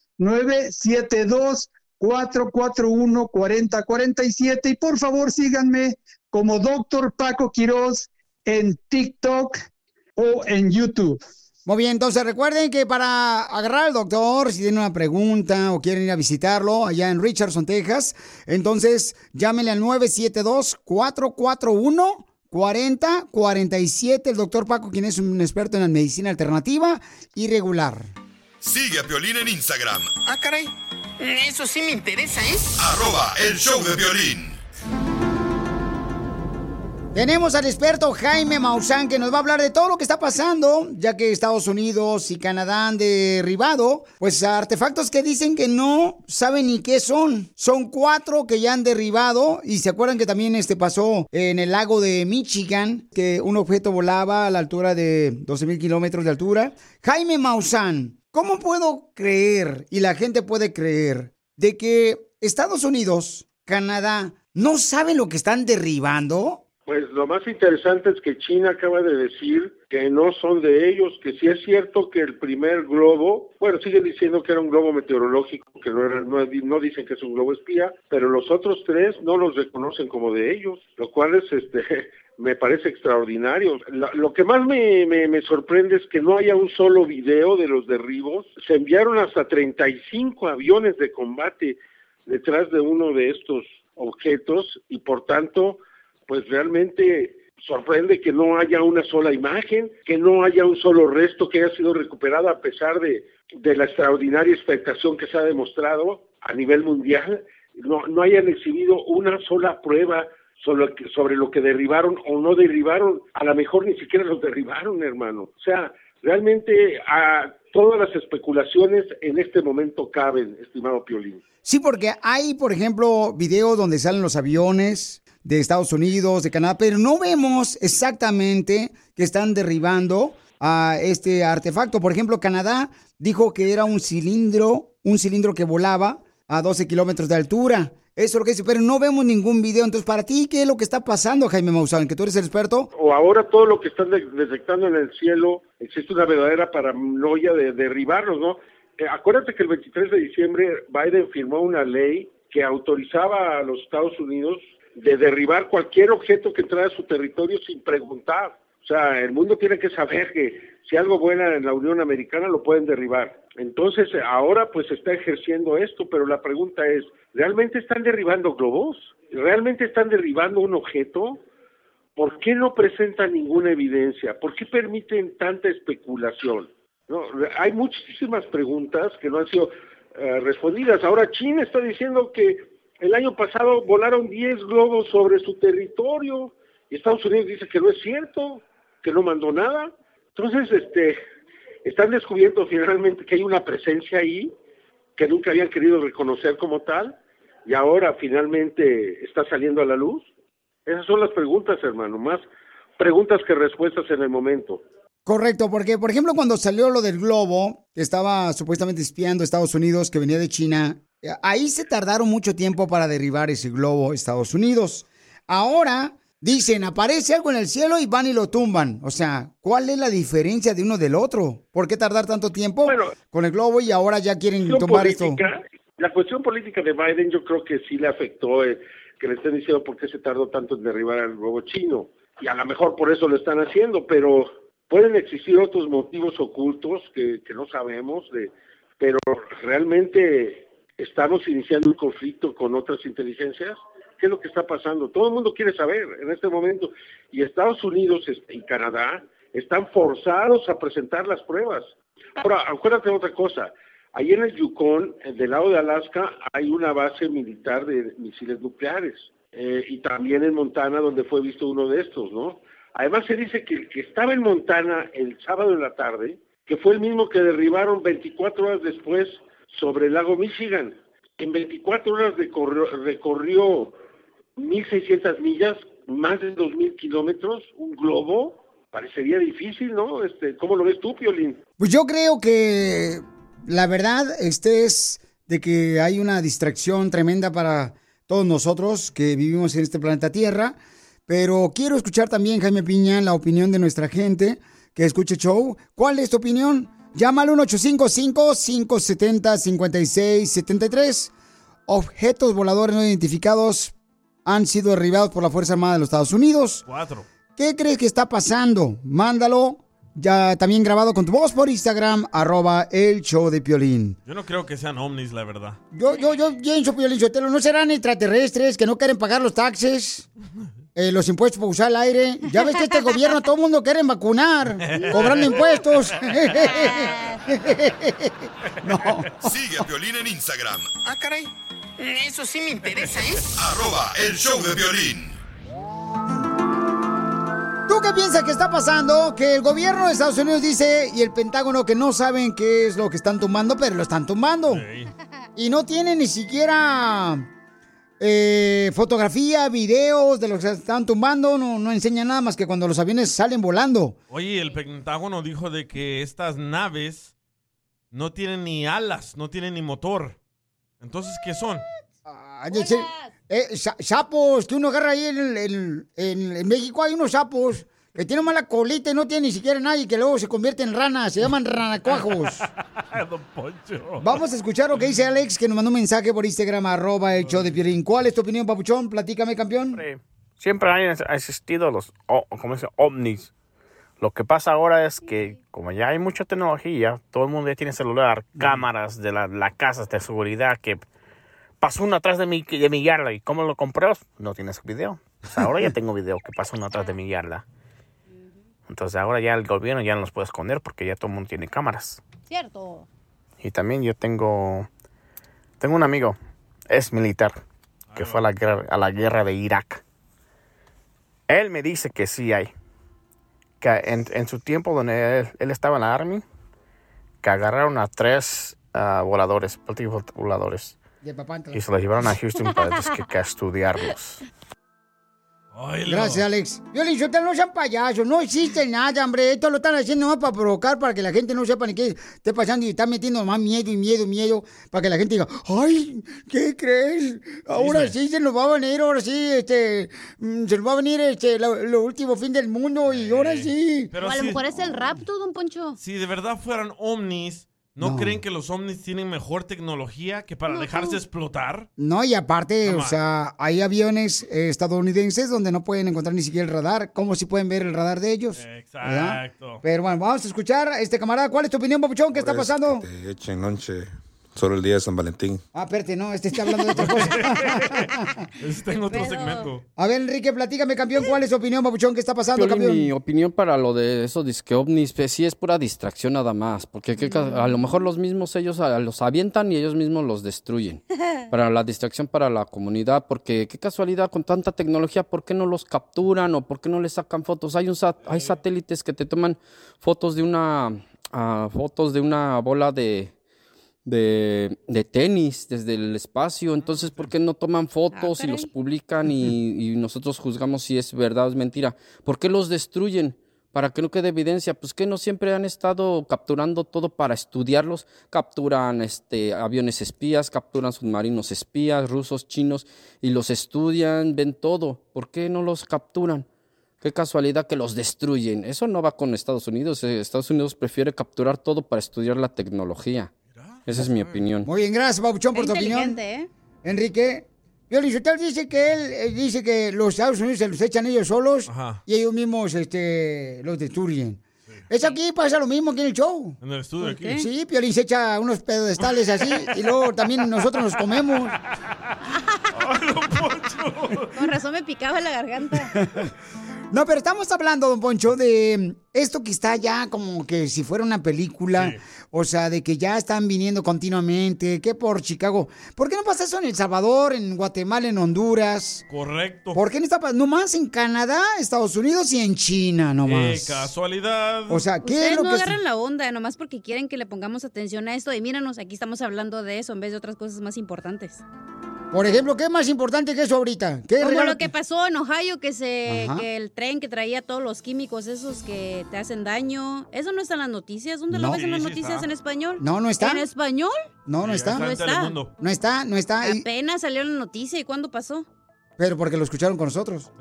972-441-4047 y por favor síganme como Doctor Paco Quiroz en TikTok o en YouTube. Muy bien, entonces recuerden que para agarrar al doctor, si tienen una pregunta o quieren ir a visitarlo allá en Richardson, Texas, entonces llámenle al 972-441-4047. El doctor Paco, quien es un experto en la medicina alternativa y regular. Sigue a Piolín en Instagram, Ah, caray. Eso sí me interesa, ¿eh? arroba el show de violín. Tenemos al experto Jaime Maussan que nos va a hablar de todo lo que está pasando, ya que Estados Unidos y Canadá han derribado, pues artefactos que dicen que no saben ni qué son. Son cuatro que ya han derribado y se acuerdan que también este pasó en el lago de Michigan, que un objeto volaba a la altura de 12 mil kilómetros de altura. Jaime Maussan, ¿cómo puedo creer y la gente puede creer de que Estados Unidos, Canadá, no saben lo que están derribando? Pues lo más interesante es que China acaba de decir que no son de ellos, que sí es cierto que el primer globo, bueno, siguen diciendo que era un globo meteorológico, que no, era, no, no dicen que es un globo espía, pero los otros tres no los reconocen como de ellos, lo cual es este me parece extraordinario. Lo que más me, me, me sorprende es que no haya un solo video de los derribos. Se enviaron hasta 35 aviones de combate detrás de uno de estos objetos y por tanto pues realmente sorprende que no haya una sola imagen, que no haya un solo resto que haya sido recuperado a pesar de, de la extraordinaria expectación que se ha demostrado a nivel mundial, no, no hayan exhibido una sola prueba sobre lo, que, sobre lo que derribaron o no derribaron, a lo mejor ni siquiera los derribaron, hermano. O sea, realmente a todas las especulaciones en este momento caben, estimado Piolín. Sí, porque hay, por ejemplo, videos donde salen los aviones de Estados Unidos, de Canadá, pero no vemos exactamente que están derribando a este artefacto. Por ejemplo, Canadá dijo que era un cilindro, un cilindro que volaba a 12 kilómetros de altura. Eso es lo que dice, pero no vemos ningún video. Entonces, para ti, ¿qué es lo que está pasando, Jaime Maussan? Que tú eres el experto. o ahora todo lo que están de- detectando en el cielo, existe una verdadera paranoia de derribarlos, ¿no? Eh, acuérdate que el 23 de diciembre Biden firmó una ley que autorizaba a los Estados Unidos de derribar cualquier objeto que entrara a su territorio sin preguntar. O sea, el mundo tiene que saber que si algo vuela en la Unión Americana lo pueden derribar. Entonces, ahora pues está ejerciendo esto, pero la pregunta es, ¿realmente están derribando globos? ¿Realmente están derribando un objeto? ¿Por qué no presentan ninguna evidencia? ¿Por qué permiten tanta especulación? No, hay muchísimas preguntas que no han sido eh, respondidas. Ahora China está diciendo que el año pasado volaron 10 globos sobre su territorio y Estados Unidos dice que no es cierto, que no mandó nada. Entonces, este, están descubriendo finalmente que hay una presencia ahí que nunca habían querido reconocer como tal y ahora finalmente está saliendo a la luz. Esas son las preguntas, hermano, más preguntas que respuestas en el momento. Correcto, porque por ejemplo cuando salió lo del globo, estaba supuestamente espiando a Estados Unidos, que venía de China, eh, ahí se tardaron mucho tiempo para derribar ese globo Estados Unidos. Ahora dicen, aparece algo en el cielo y van y lo tumban. O sea, ¿cuál es la diferencia de uno del otro? ¿Por qué tardar tanto tiempo con el globo y ahora ya quieren tumbar esto? política, La cuestión política de Biden yo creo que sí le afectó eh, que le estén diciendo por qué se tardó tanto en derribar al globo chino. Y a lo mejor por eso lo están haciendo, pero pueden existir otros motivos ocultos que, que no sabemos, de, pero realmente estamos iniciando un conflicto con otras inteligencias. ¿Qué es lo que está pasando? Todo el mundo quiere saber en este momento. Y Estados Unidos y Canadá están forzados a presentar las pruebas. Ahora, acuérdate de otra cosa. Ahí en el Yukon, eh, del lado de Alaska, hay una base militar de misiles nucleares. Eh, y también en Montana, donde fue visto uno de estos, ¿no? Además se dice que el que estaba en Montana el sábado en la tarde, que fue el mismo que derribaron 24 horas después sobre el lago Michigan. En 24 horas recorrió 1.600 millas, más de 2.000 kilómetros, un globo. Parecería difícil, ¿no? Este, ¿Cómo lo ves tú, Piolín? Pues yo creo que la verdad este es de que hay una distracción tremenda para todos nosotros que vivimos en este planeta Tierra. Pero quiero escuchar también, Jaime Piña, la opinión de nuestra gente que escuche show. ¿Cuál es tu opinión? Llama al 1-855-570-5673. Objetos voladores no identificados han sido derribados por la Fuerza Armada de los Estados Unidos. Cuatro. ¿Qué crees que está pasando? Mándalo ya también grabado con tu voz por Instagram, arroba el show de Piolín. Yo no creo que sean ovnis, la verdad. Yo, yo, yo pienso, Piolín Sotelo, ¿no serán extraterrestres que no quieren pagar los taxes? eh, los impuestos para usar el aire. Ya ves que este gobierno todo el mundo quiere vacunar, cobrando impuestos. no. Sigue a Piolín en Instagram, Ah, caray. Eso sí me interesa, ¿eh? arroba el show de violín. ¿Tú qué piensas que está pasando? Que el gobierno de Estados Unidos dice y el Pentágono que no saben qué es lo que están tumbando, pero lo están tumbando. Y no tienen ni siquiera eh, fotografía, videos de lo que se están tumbando. No, no enseña nada más que cuando los aviones salen volando. Oye, el Pentágono dijo de que estas naves no tienen ni alas, no tienen ni motor. Entonces, ¿qué son? Ese- eh, sa- sapos que uno agarra ahí en, el- en- en- en México hay unos sapos que tienen mala colita y no tienen ni siquiera nadie que luego se convierten en ranas, se llaman ranacuajos. Don Poncho. Vamos a escuchar lo que dice Alex, que nos mandó un mensaje por Instagram, arroba el show de Piolín. ¿Cuál es tu opinión, papuchón? Platícame, campeón. Siempre han existido los, o- como dice, ovnis. Lo que pasa ahora es que, como ya hay mucha tecnología, todo el mundo ya tiene celular, cámaras de la, la casas de seguridad, que pasó uno atrás de mi, de mi yarda. ¿Y cómo lo compré? No tienes video. Pues ahora ya tengo video que pasó uno atrás de mi yarda. Entonces ahora ya el gobierno ya no los puede esconder porque ya todo el mundo tiene cámaras. Cierto. Y también yo tengo, tengo un amigo, es militar, que fue a la guerra, a la guerra de Irak. Él me dice que sí hay. Que en, en su tiempo donde él, él estaba en la Army, que agarraron a tres ah, voladores, voladores, y se los llevaron a Houston para que, que estudiarlos. Gracias, Alex. Violín, Sotelo, no sean payasos, no existe nada, hombre. Esto lo están haciendo más para provocar, para que la gente no sepa ni qué esté pasando y están metiendo más miedo y miedo y miedo, para que la gente diga, ay, ¿qué crees? Ahora sí se nos va a venir, ahora sí, este, mm, se nos va a venir este, lo, lo último fin del mundo y ahora sí. Pero o a lo mejor es el rapto, don Poncho. Si de verdad fueran ovnis, ¿no, No. creen que los ovnis tienen mejor tecnología que para dejarse explotar? No, y aparte, No o sea, hay aviones eh, estadounidenses donde no pueden encontrar ni siquiera el radar. ¿Cómo si pueden ver el radar de ellos? ¿verdad? Exacto. Pero bueno, vamos a escuchar a este camarada. ¿Cuál es tu opinión, papuchón? ¿Qué está pasando? que te echen lonche solo el día de San Valentín. Ah, espérate, no, este está hablando de otra cosa. Está en otro segmento. A ver, Enrique, platícame, campeón, ¿cuál es tu opinión, papuchón? ¿Qué está pasando, Piolín, campeón? mi opinión para lo de esos disque ovnis, pues sí es pura distracción nada más, porque a lo mejor los mismos ellos los avientan y ellos mismos los destruyen. Para la distracción para la comunidad, porque qué casualidad con tanta tecnología, ¿por qué no los capturan o por qué no les sacan fotos? Hay un sat- hay satélites que te toman fotos de una ah, fotos de una bola de de, de tenis desde el espacio. Entonces, ¿por qué no toman fotos y los publican y, y nosotros juzgamos si es verdad o es mentira? ¿Por qué los destruyen? Para que no quede evidencia, pues que no siempre han estado capturando todo para estudiarlos. Capturan este, aviones espías, capturan submarinos espías, rusos, chinos, y los estudian, ven todo. ¿Por qué no los capturan? Qué casualidad que los destruyen. Eso no va con Estados Unidos. eh, Estados Unidos prefiere capturar todo para estudiar la tecnología. Esa es mi opinión. Muy bien, gracias, Pabuchón, por tu opinión. ¿eh? Enrique. Piolizotel dice que él eh, dice que los Estados Unidos se los echan ellos solos Ajá. y ellos mismos este, los destruyen. Es aquí pasa lo mismo aquí en el show. En el estudio aquí. Sí, Piolín se echa unos pedestales así y luego también nosotros nos comemos. Con razón me picaba la garganta. No, pero estamos hablando, don Poncho, de esto que está ya como que si fuera una película, o sea, de que ya están viniendo continuamente, que por Chicago. ¿Por qué no pasa eso en El Salvador, en Guatemala, en Honduras? Correcto. ¿Por qué no está pasando? Nomás en Canadá, Estados Unidos y en China, Qué nomás. casualidad. O sea, ¿qué Ustedes es lo no que... agarran la onda, nomás porque quieren que le pongamos atención a esto. Y míranos, aquí estamos hablando de eso en vez de otras cosas más importantes. Por ejemplo, ¿qué es más importante que eso ahorita? ¿Qué Como regalo- lo que pasó en Ohio, que se Ajá. que el tren que traía todos los químicos esos que te hacen daño. Eso no está en las noticias. ¿Dónde lo ves en las sí noticias está. en español? No, no está. ¿En español? No, no está. No está. No está, no está. Apenas salió la noticia. ¿Y cuándo pasó? Pero porque lo escucharon con nosotros.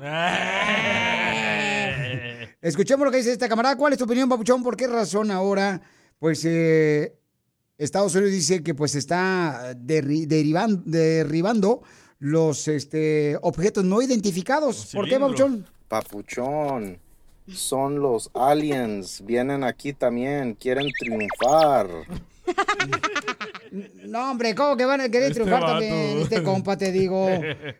Eh. Escuchemos lo que dice esta camarada. ¿Cuál es tu opinión, Papuchón? ¿Por qué razón ahora, pues, eh, Estados Unidos dice que pues está derri- derivan- derribando los este, objetos no identificados? ¿Por qué, Papuchón? Papuchón, son los aliens, vienen aquí también, quieren triunfar. No, hombre, ¿cómo que van a querer Este triunfar vato. también? Este compa, te digo.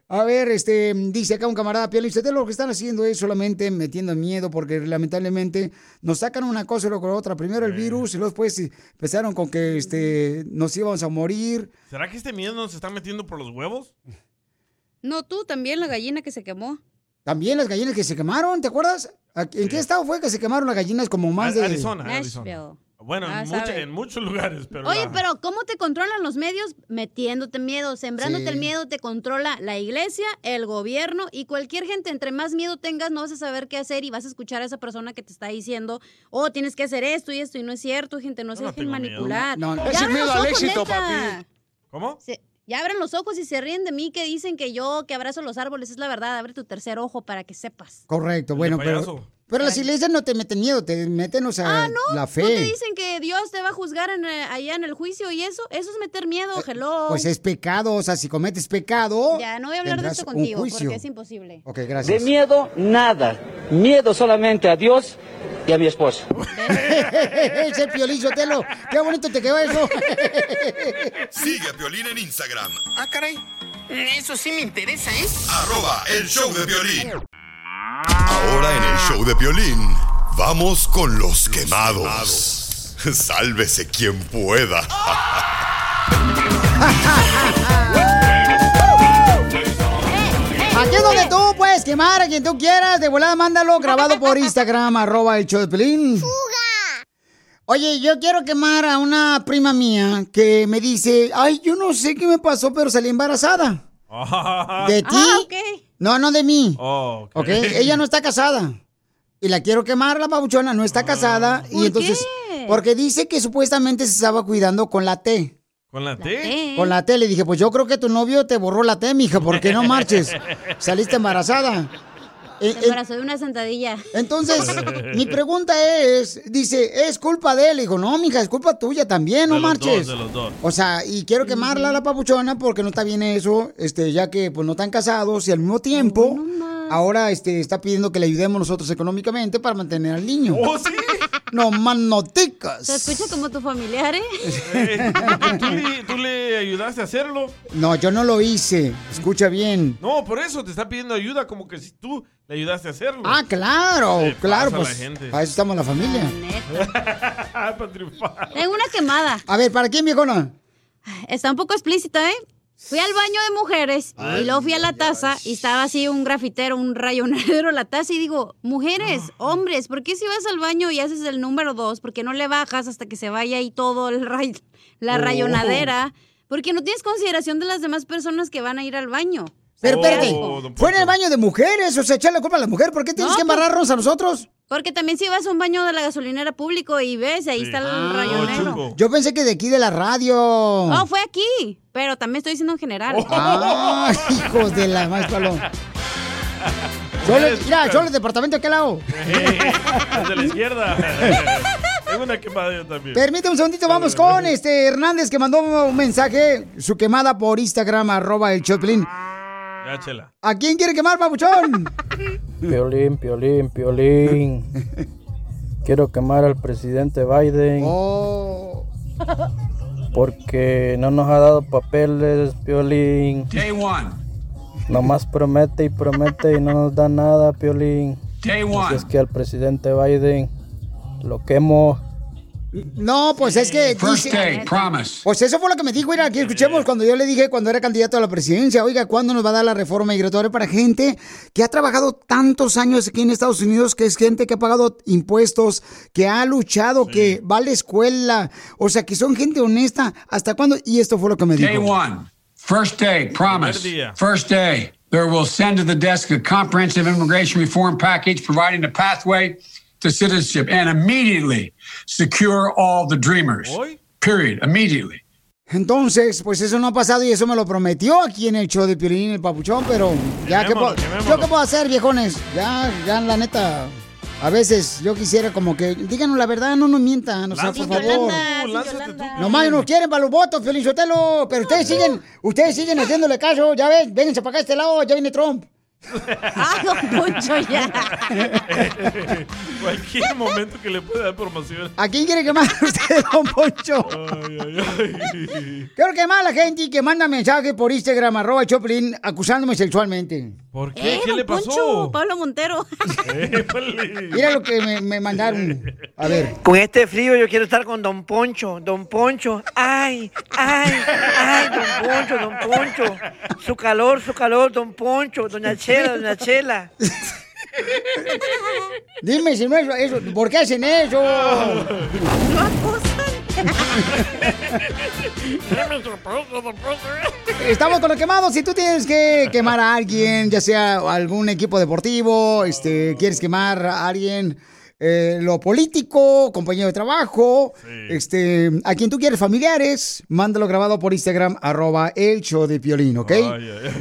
A ver, este, dice acá un camarada Piel, dice, lo que están haciendo es solamente metiendo miedo porque lamentablemente nos sacan una cosa y luego otra. Primero el virus y luego después empezaron con que este, nos íbamos a morir. ¿Será que este miedo nos está metiendo por los huevos? No, tú también, la gallina que se quemó. También las gallinas que se quemaron, ¿te acuerdas? ¿En qué estado fue que se quemaron las gallinas como más de... Arizona, Arizona. Bueno, Ah, en, mucha- sabe. en muchos lugares, pero... Oye, la- pero ¿cómo te controlan los medios? Metiéndote miedo, sembrándote Sí. el miedo, te controla la iglesia, el gobierno y cualquier gente. Entre más miedo tengas, no vas a saber qué hacer y vas a escuchar a esa persona que te está diciendo, oh, tienes que hacer esto y esto. Y no es cierto, gente, no se dejen tengo miedo. manipular. No, no. Es abran miedo al éxito, neta. papi. ¿Cómo? Se- ya abren los ojos y se ríen de mí que dicen que yo que abrazo los árboles. Es la verdad, abre tu tercer ojo para que sepas. Correcto, bueno, pero... Pero las iglesias no te meten miedo, te meten, o sea, la ¿No te fe. dicen que Dios te va a juzgar en, eh, allá en el juicio y eso? Eso es meter miedo, hello. Pues es pecado, o sea, si cometes pecado... Ya, no voy a hablar de esto contigo juicio. porque es imposible. Ok, De gracias. miedo, nada. Miedo solamente a Dios y a mi esposa. Ese piolillo, Telo. Qué bonito te quedó eso. Sigue a Piolín en Instagram, Ah, caray. Eso sí me interesa, ¿eh? arroba el show de Piolín. Ahora en el show de Piolín, vamos con los quemados. Sálvese quien pueda. Aquí es donde tú puedes quemar a quien tú quieras. De volada, mándalo grabado por Instagram, arroba el show de Pelín. Oye, yo quiero quemar a una prima mía que me dice, ay, yo no sé qué me pasó, pero salí embarazada. ¿De ti? Ah, ok. No, no de mí. Oh, ok. Ella no está casada. Y la quiero quemar, la babuchona, no está casada. Y ¿Por entonces, qué? porque dice que supuestamente se estaba cuidando con la T. ¿Con la T? Con la T, le dije, pues yo creo que tu novio te borró la T, mija, porque no marches. Saliste embarazada. Eh, Se eh, embarazó de una sentadilla. entonces, mi pregunta es, dice, ¿es culpa de él? Le digo, no, mija, es culpa tuya también, no De los marches. dos, de los dos. O sea, y quiero quemarla a la papuchona porque no está bien eso, este, ya que pues no están casados y al mismo tiempo ahora este está pidiendo que le ayudemos nosotros económicamente para mantener al niño. ¿Oh, sí? No más noticas. Se escucha como tu familiar, ¿eh? Eh, ¿tú, le, tú le ayudaste a hacerlo? No, yo no lo hice. Escucha bien. No, por eso te está pidiendo ayuda, como que si tú le ayudaste a hacerlo. Ah, claro, claro, pasa la pues gente. para eso estamos la familia. Para triunfar. Tengo una quemada. A ver, ¿para quién, viejona? Está un poco explícita, ¿eh? Fui al baño de mujeres y luego fui a la taza y estaba así un grafitero, un rayonadero en la taza y digo, mujeres, hombres, ¿por qué si vas al baño y haces el número dos? ¿Por qué no le bajas hasta que se vaya ahí todo el ray- la Oh. rayonadera? Porque no tienes consideración de las demás personas que van a ir al baño. Pero espérate, fue en el baño de mujeres, o sea, echarle la culpa a la mujer. ¿Por qué tienes No, que pues- embarrarnos a nosotros? Porque también si vas a un baño de la gasolinera público y ves, ahí está el rayonero. Yo pensé que de aquí de la radio. Oh, fue aquí, pero también estoy diciendo en general. Ah, hijos de la más paloma. Solo, mira, solo el departamento de aquel lado. Es de la izquierda. Tengo una quemada yo también. Permíteme un segundito, vamos con este Hernández que mandó un mensaje, su quemada por Instagram, arroba el Choplin. Ya, chela. ¿A quién quiere quemar, papuchón? Piolín, piolín, piolín. Quiero quemar al presidente Biden. Oh. Porque no nos ha dado papeles, piolín. Day one. Nomás promete y promete y no nos da nada, piolín. Day Así one. es que al presidente Biden lo quemo. No, pues es que First dice- day, promise. Pues eso fue lo que me dijo, mira, aquí escuchemos cuando yo le dije cuando era candidato a la presidencia, oiga, ¿cuándo nos va a dar la reforma migratoria para gente que ha trabajado tantos años aquí en Estados Unidos, que es gente que ha pagado impuestos, que ha luchado, que va a la escuela, o sea, que son gente honesta, ¿hasta cuándo? Y esto fue lo que me Day dijo. one. First day, promise. First day. There will send to the desk a comprehensive immigration reform package providing a pathway to citizenship and immediately secure all the dreamers. Period. Immediately. Entonces, pues eso no ha pasado y eso me lo prometió aquí en el show de Piolín, el papuchón, pero ya, ¿qué puedo, ¿yo qué puedo hacer, viejones? Ya, ya, la neta, a veces yo quisiera como que, díganos la verdad, no nos mientan, o sea, por favor. Nomás nos quieren para los votos, Piolín Sotelo, pero ustedes siguen, ustedes siguen haciéndole caso, ya ven, vénganse para acá a este lado, ya viene Trump. ¡Ah, don Poncho, ya! Cualquier momento que le pueda dar promoción. ¿A quién quiere quemar usted, don Poncho? Quiero quemar a la gente que manda mensajes por Instagram, arroba Choplin, acusándome sexualmente. ¿Por qué? Eh, ¿Qué don le pasó? Poncho, Pablo Montero. Mira lo que me, me mandaron. A ver. Con este frío yo quiero estar con Don Poncho, Don Poncho. Ay, ay, ay, Don Poncho, Don Poncho. Su calor, su calor, Don Poncho, Doña Chela, Doña Chela. Dime si no es eso. ¿Por qué hacen eso? Estamos con los quemados. Si tú tienes que quemar a alguien, ya sea algún equipo deportivo, este, quieres quemar a alguien, eh, lo político, compañero de trabajo, este, a quien tú quieres, familiares, mándalo grabado por Instagram, arroba el show de Piolín, ¿ok?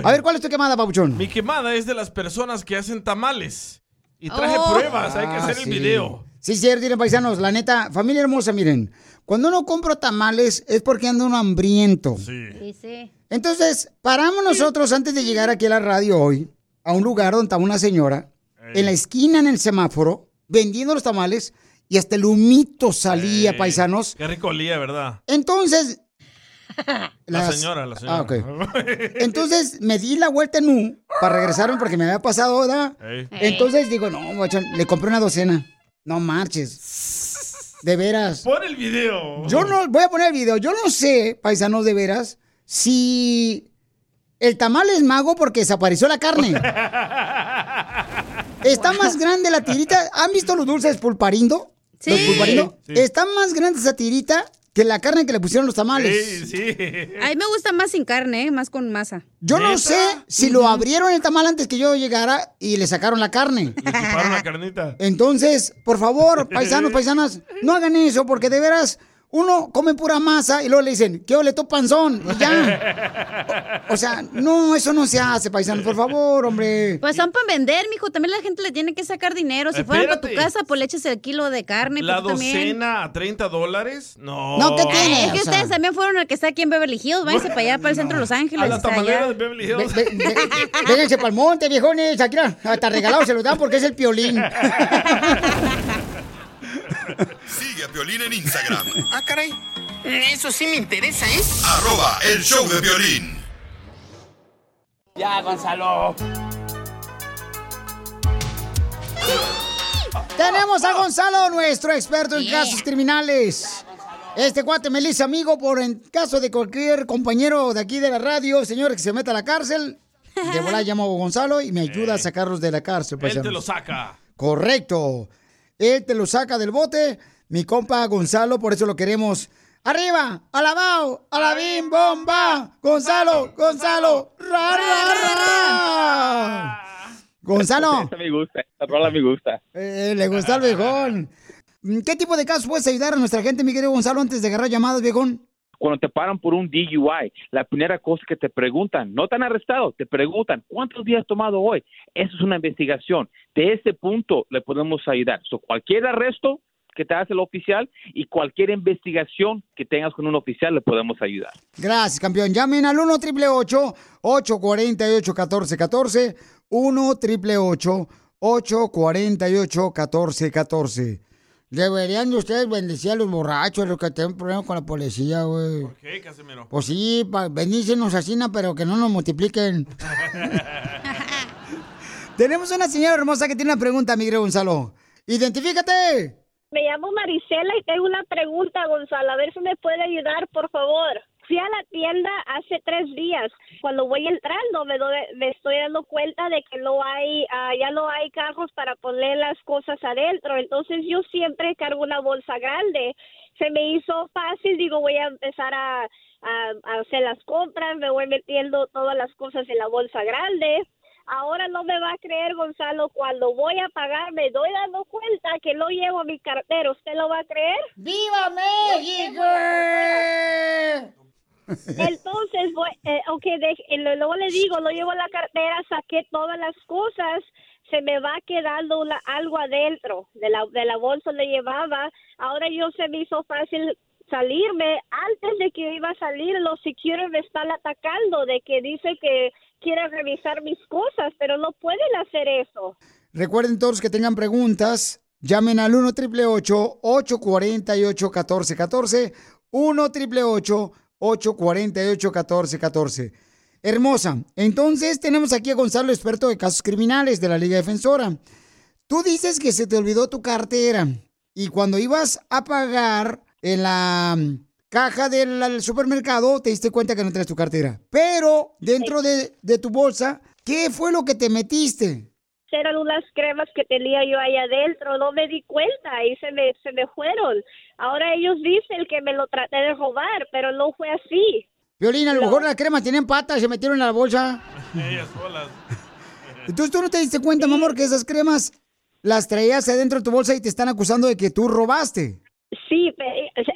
A ver, ¿cuál es tu quemada, papuchón? Mi quemada es de las personas que hacen tamales. Y traje Oh. pruebas, hay que Ah, hacer el sí. video. Sí, cierto, miren, paisanos, la neta, familia hermosa, miren, cuando uno compra tamales es porque anda uno hambriento. Sí, sí. Entonces, paramos nosotros antes de llegar aquí a la radio hoy, a un lugar donde estaba una señora, en la esquina en el semáforo, vendiendo los tamales, y hasta el humito salía, Ey, paisanos. Qué rico olía, ¿verdad? Entonces... La señora, la señora. Ah, ok. Entonces me di la vuelta en U para regresarme porque me había pasado, ¿verdad? Ey. Entonces digo, no, guachón, le compré una docena. No marches. De veras. Pon el video. Yo no, voy a poner el video. Yo no sé, paisanos de veras, si el tamal es mago porque desapareció la carne. Está más grande la tirita. ¿Han visto los dulces pulparindo? Sí. Los pulparindo. Sí. Está más grande esa tirita que la carne que le pusieron los tamales. Sí, sí. A mí me gusta más sin carne, ¿eh? más con masa. Yo no sé si lo abrieron el tamal antes que yo llegara y le sacaron la carne. Le chuparon la carnita. Entonces, por favor, paisanos, paisanas, no hagan eso porque de veras uno come pura masa y luego le dicen, ¿qué ole tu panzón? Y ya. O sea, no, eso no se hace, paisanos, por favor, hombre. Pues son para vender, mijo. También la gente le tiene que sacar dinero. Si fueran para tu casa, pues le echas el kilo de carne. ¿La pues, también. docena a 30 dólares? No. No, ¿qué tiene? Es que O sea- ustedes también fueron el que está aquí en Beverly Hills. Váyanse para allá, para el centro de Los Ángeles. A la tamalera allá. de Beverly Hills. Ve- ve- ve- Vénganse para el monte, viejones. Aquí, hasta regalado se lo dan porque es el piolín. Sigue a Piolín en Instagram. Ah, caray. Eso sí me interesa, ¿eh? Arroba el show de violín. Ya, Gonzalo. Tenemos a Gonzalo, nuestro experto en casos criminales. Este cuate me le hizo amigo por en caso de cualquier compañero de aquí de la radio, señor, que se meta a la cárcel. De volada llamo a Gonzalo y me ayuda a sacarlos de la cárcel. Él te lo saca. Correcto. Él te lo saca del bote. Mi compa Gonzalo, por eso lo queremos. ¡Arriba! ¡Alabao! ¡Alabim! ¡Bomba! ¡Gonzalo! ¡Gonzalo! ¡Ra, ra, ra! Gonzalo, Esta me gusta, esta rola me gusta. eh, le gusta el viejón. ¿Qué tipo de casos puedes ayudar a nuestra gente, mi querido Gonzalo, antes de agarrar llamadas, viejón? Cuando te paran por un DUI, la primera cosa que te preguntan, no te han arrestado, te preguntan, ¿cuántos días has tomado hoy? Eso es una investigación. De ese punto le podemos ayudar. So, cualquier arresto que te hace el oficial y cualquier investigación que tengas con un oficial le podemos ayudar. Gracias, campeón. Llamen al 1 888 848 1414 1 888 848 1414 Deberían de ustedes bendecir a los borrachos, los que tienen problemas con la policía, güey. ¿Qué, Casimiro? Pues sí, pa- bendícenos así, ¿no? pero que no nos multipliquen. Tenemos una señora hermosa que tiene una pregunta, Miguel Gonzalo. ¡Identifícate! Me llamo Marisela y tengo una pregunta, Gonzalo. A ver si me puede ayudar, por favor. Fui a la tienda hace tres días. Cuando voy entrando me, doy- me estoy dando cuenta de que no hay, ah, ya no hay carros para poner las cosas adentro. Entonces yo siempre cargo una bolsa grande. Se me hizo fácil, digo, voy a empezar a, a- a hacer las compras, me voy metiendo todas las cosas en la bolsa grande. Ahora no me va a creer, Gonzalo, cuando voy a pagar me doy dando cuenta que no llevo mi cartera. ¿Usted lo va a creer? ¡Viva México! Entonces, voy, eh, de- eh, lo- luego le digo, no llevo la cartera, saqué todas las cosas, se me va quedando algo adentro de la, de la bolsa donde llevaba. Ahora yo se me hizo fácil salirme. Antes de que iba a salir, los security me están atacando de que dice que quiere revisar mis cosas, pero no pueden hacer eso. Recuerden todos que tengan preguntas, llamen al 1 888 848 1414 1 888 848 1414 Hermosa, entonces tenemos aquí a Gonzalo, experto de casos criminales de la Liga Defensora. Tú dices que se te olvidó tu cartera y cuando ibas a pagar en la mm, caja del del supermercado te diste cuenta que no traes tu cartera. Pero dentro de, de tu bolsa, ¿qué fue lo que te metiste? Eran unas cremas que tenía yo ahí adentro, no me di cuenta y se me, se me fueron. Ahora ellos dicen que me lo traté de robar, pero no fue así. Violín, a lo mejor las cremas tienen patas y se metieron en la bolsa. Ellas solas. Entonces tú no te diste cuenta, mi amor, que esas cremas las traías adentro de tu bolsa y te están acusando de que tú robaste. Sí,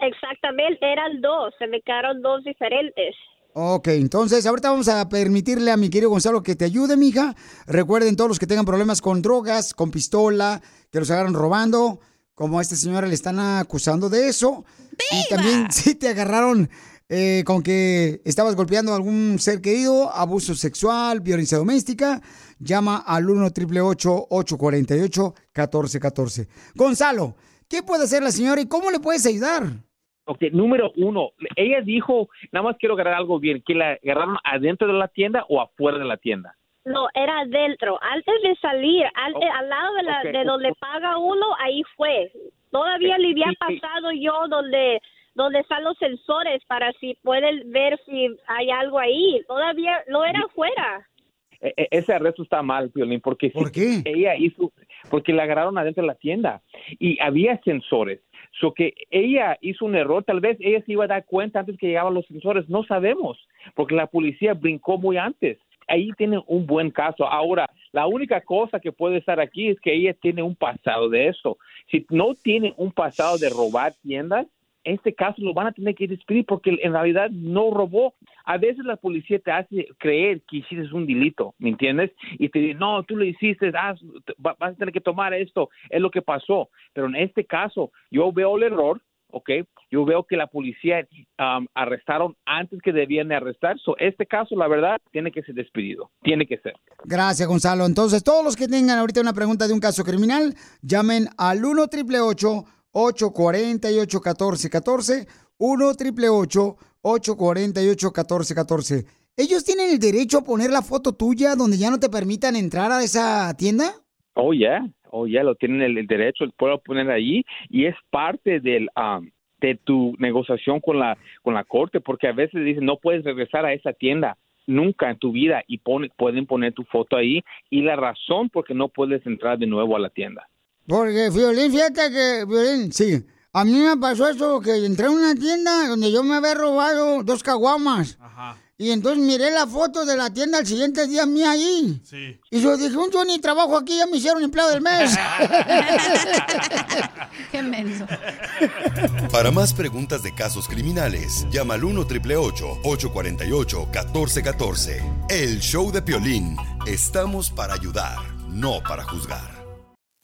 exactamente, eran dos, se me quedaron dos diferentes. Ok, entonces ahorita vamos a permitirle a mi querido Gonzalo que te ayude, mija. Recuerden todos los que tengan problemas con drogas, con pistola, que los agarran robando, como a esta señora le están acusando de eso. Y también si te agarraron eh, con que estabas golpeando a algún ser querido, abuso sexual, violencia doméstica, llama al 1 888 848 1414 Gonzalo, ¿qué puede hacer la señora y cómo le puedes ayudar? Ok, número uno, ella dijo, nada más quiero agarrar algo bien, que la agarraron adentro de la tienda o afuera de la tienda. No, era adentro, antes de salir, al, al lado de, la, de donde paga uno, ahí fue. Todavía le había Sí, sí. pasado yo donde donde están los sensores para si pueden ver si hay algo ahí. Todavía no era afuera. E- e- ese arresto está mal, Piolín, porque si ella hizo, porque la agarraron adentro de la tienda y había sensores. So que ella hizo un error, tal vez ella se iba a dar cuenta antes que llegaban los sensores, no sabemos, porque la policía brincó muy antes. Ahí tiene un buen caso. Ahora, la única cosa que puede estar aquí es que ella tiene un pasado de eso. Si no tiene un pasado de robar tiendas, este caso lo van a tener que despedir porque en realidad no robó. A veces la policía te hace creer que hiciste un delito, ¿me entiendes? Y te dice, no, tú lo hiciste, vas a tener que tomar esto, es lo que pasó. Pero en este caso, yo veo el error, ¿ok? Yo veo que la policía um, arrestaron antes que debían de arrestar. So, este caso, la verdad, tiene que ser despedido, tiene que ser. Gracias, Gonzalo. Entonces, todos los que tengan ahorita una pregunta de un caso criminal, llamen al 1 888 848 1414 1 888 848 1414 ¿Ellos tienen el derecho a poner la foto tuya donde ya no te permitan entrar a esa tienda? Oh, ya, oh, ya, lo tienen el, el derecho, puedo poner ahí y es parte del, um, de tu negociación con la con la corte, porque a veces dicen no puedes regresar a esa tienda nunca en tu vida y pone- pueden poner tu foto ahí y la razón por qué no puedes entrar de nuevo a la tienda. Porque, Violín, fíjate que, Violín, sí. A mí me pasó eso, que entré a una tienda donde yo me había robado dos caguamas. Y entonces miré la foto de la tienda al siguiente día mía ahí. Sí. Y yo dije, "Un, yo ni trabajo aquí, ya me hicieron empleado del mes. Qué menso. Para más preguntas de casos criminales, llama al 1 848 1414 El show de Piolín. Estamos para ayudar, no para juzgar.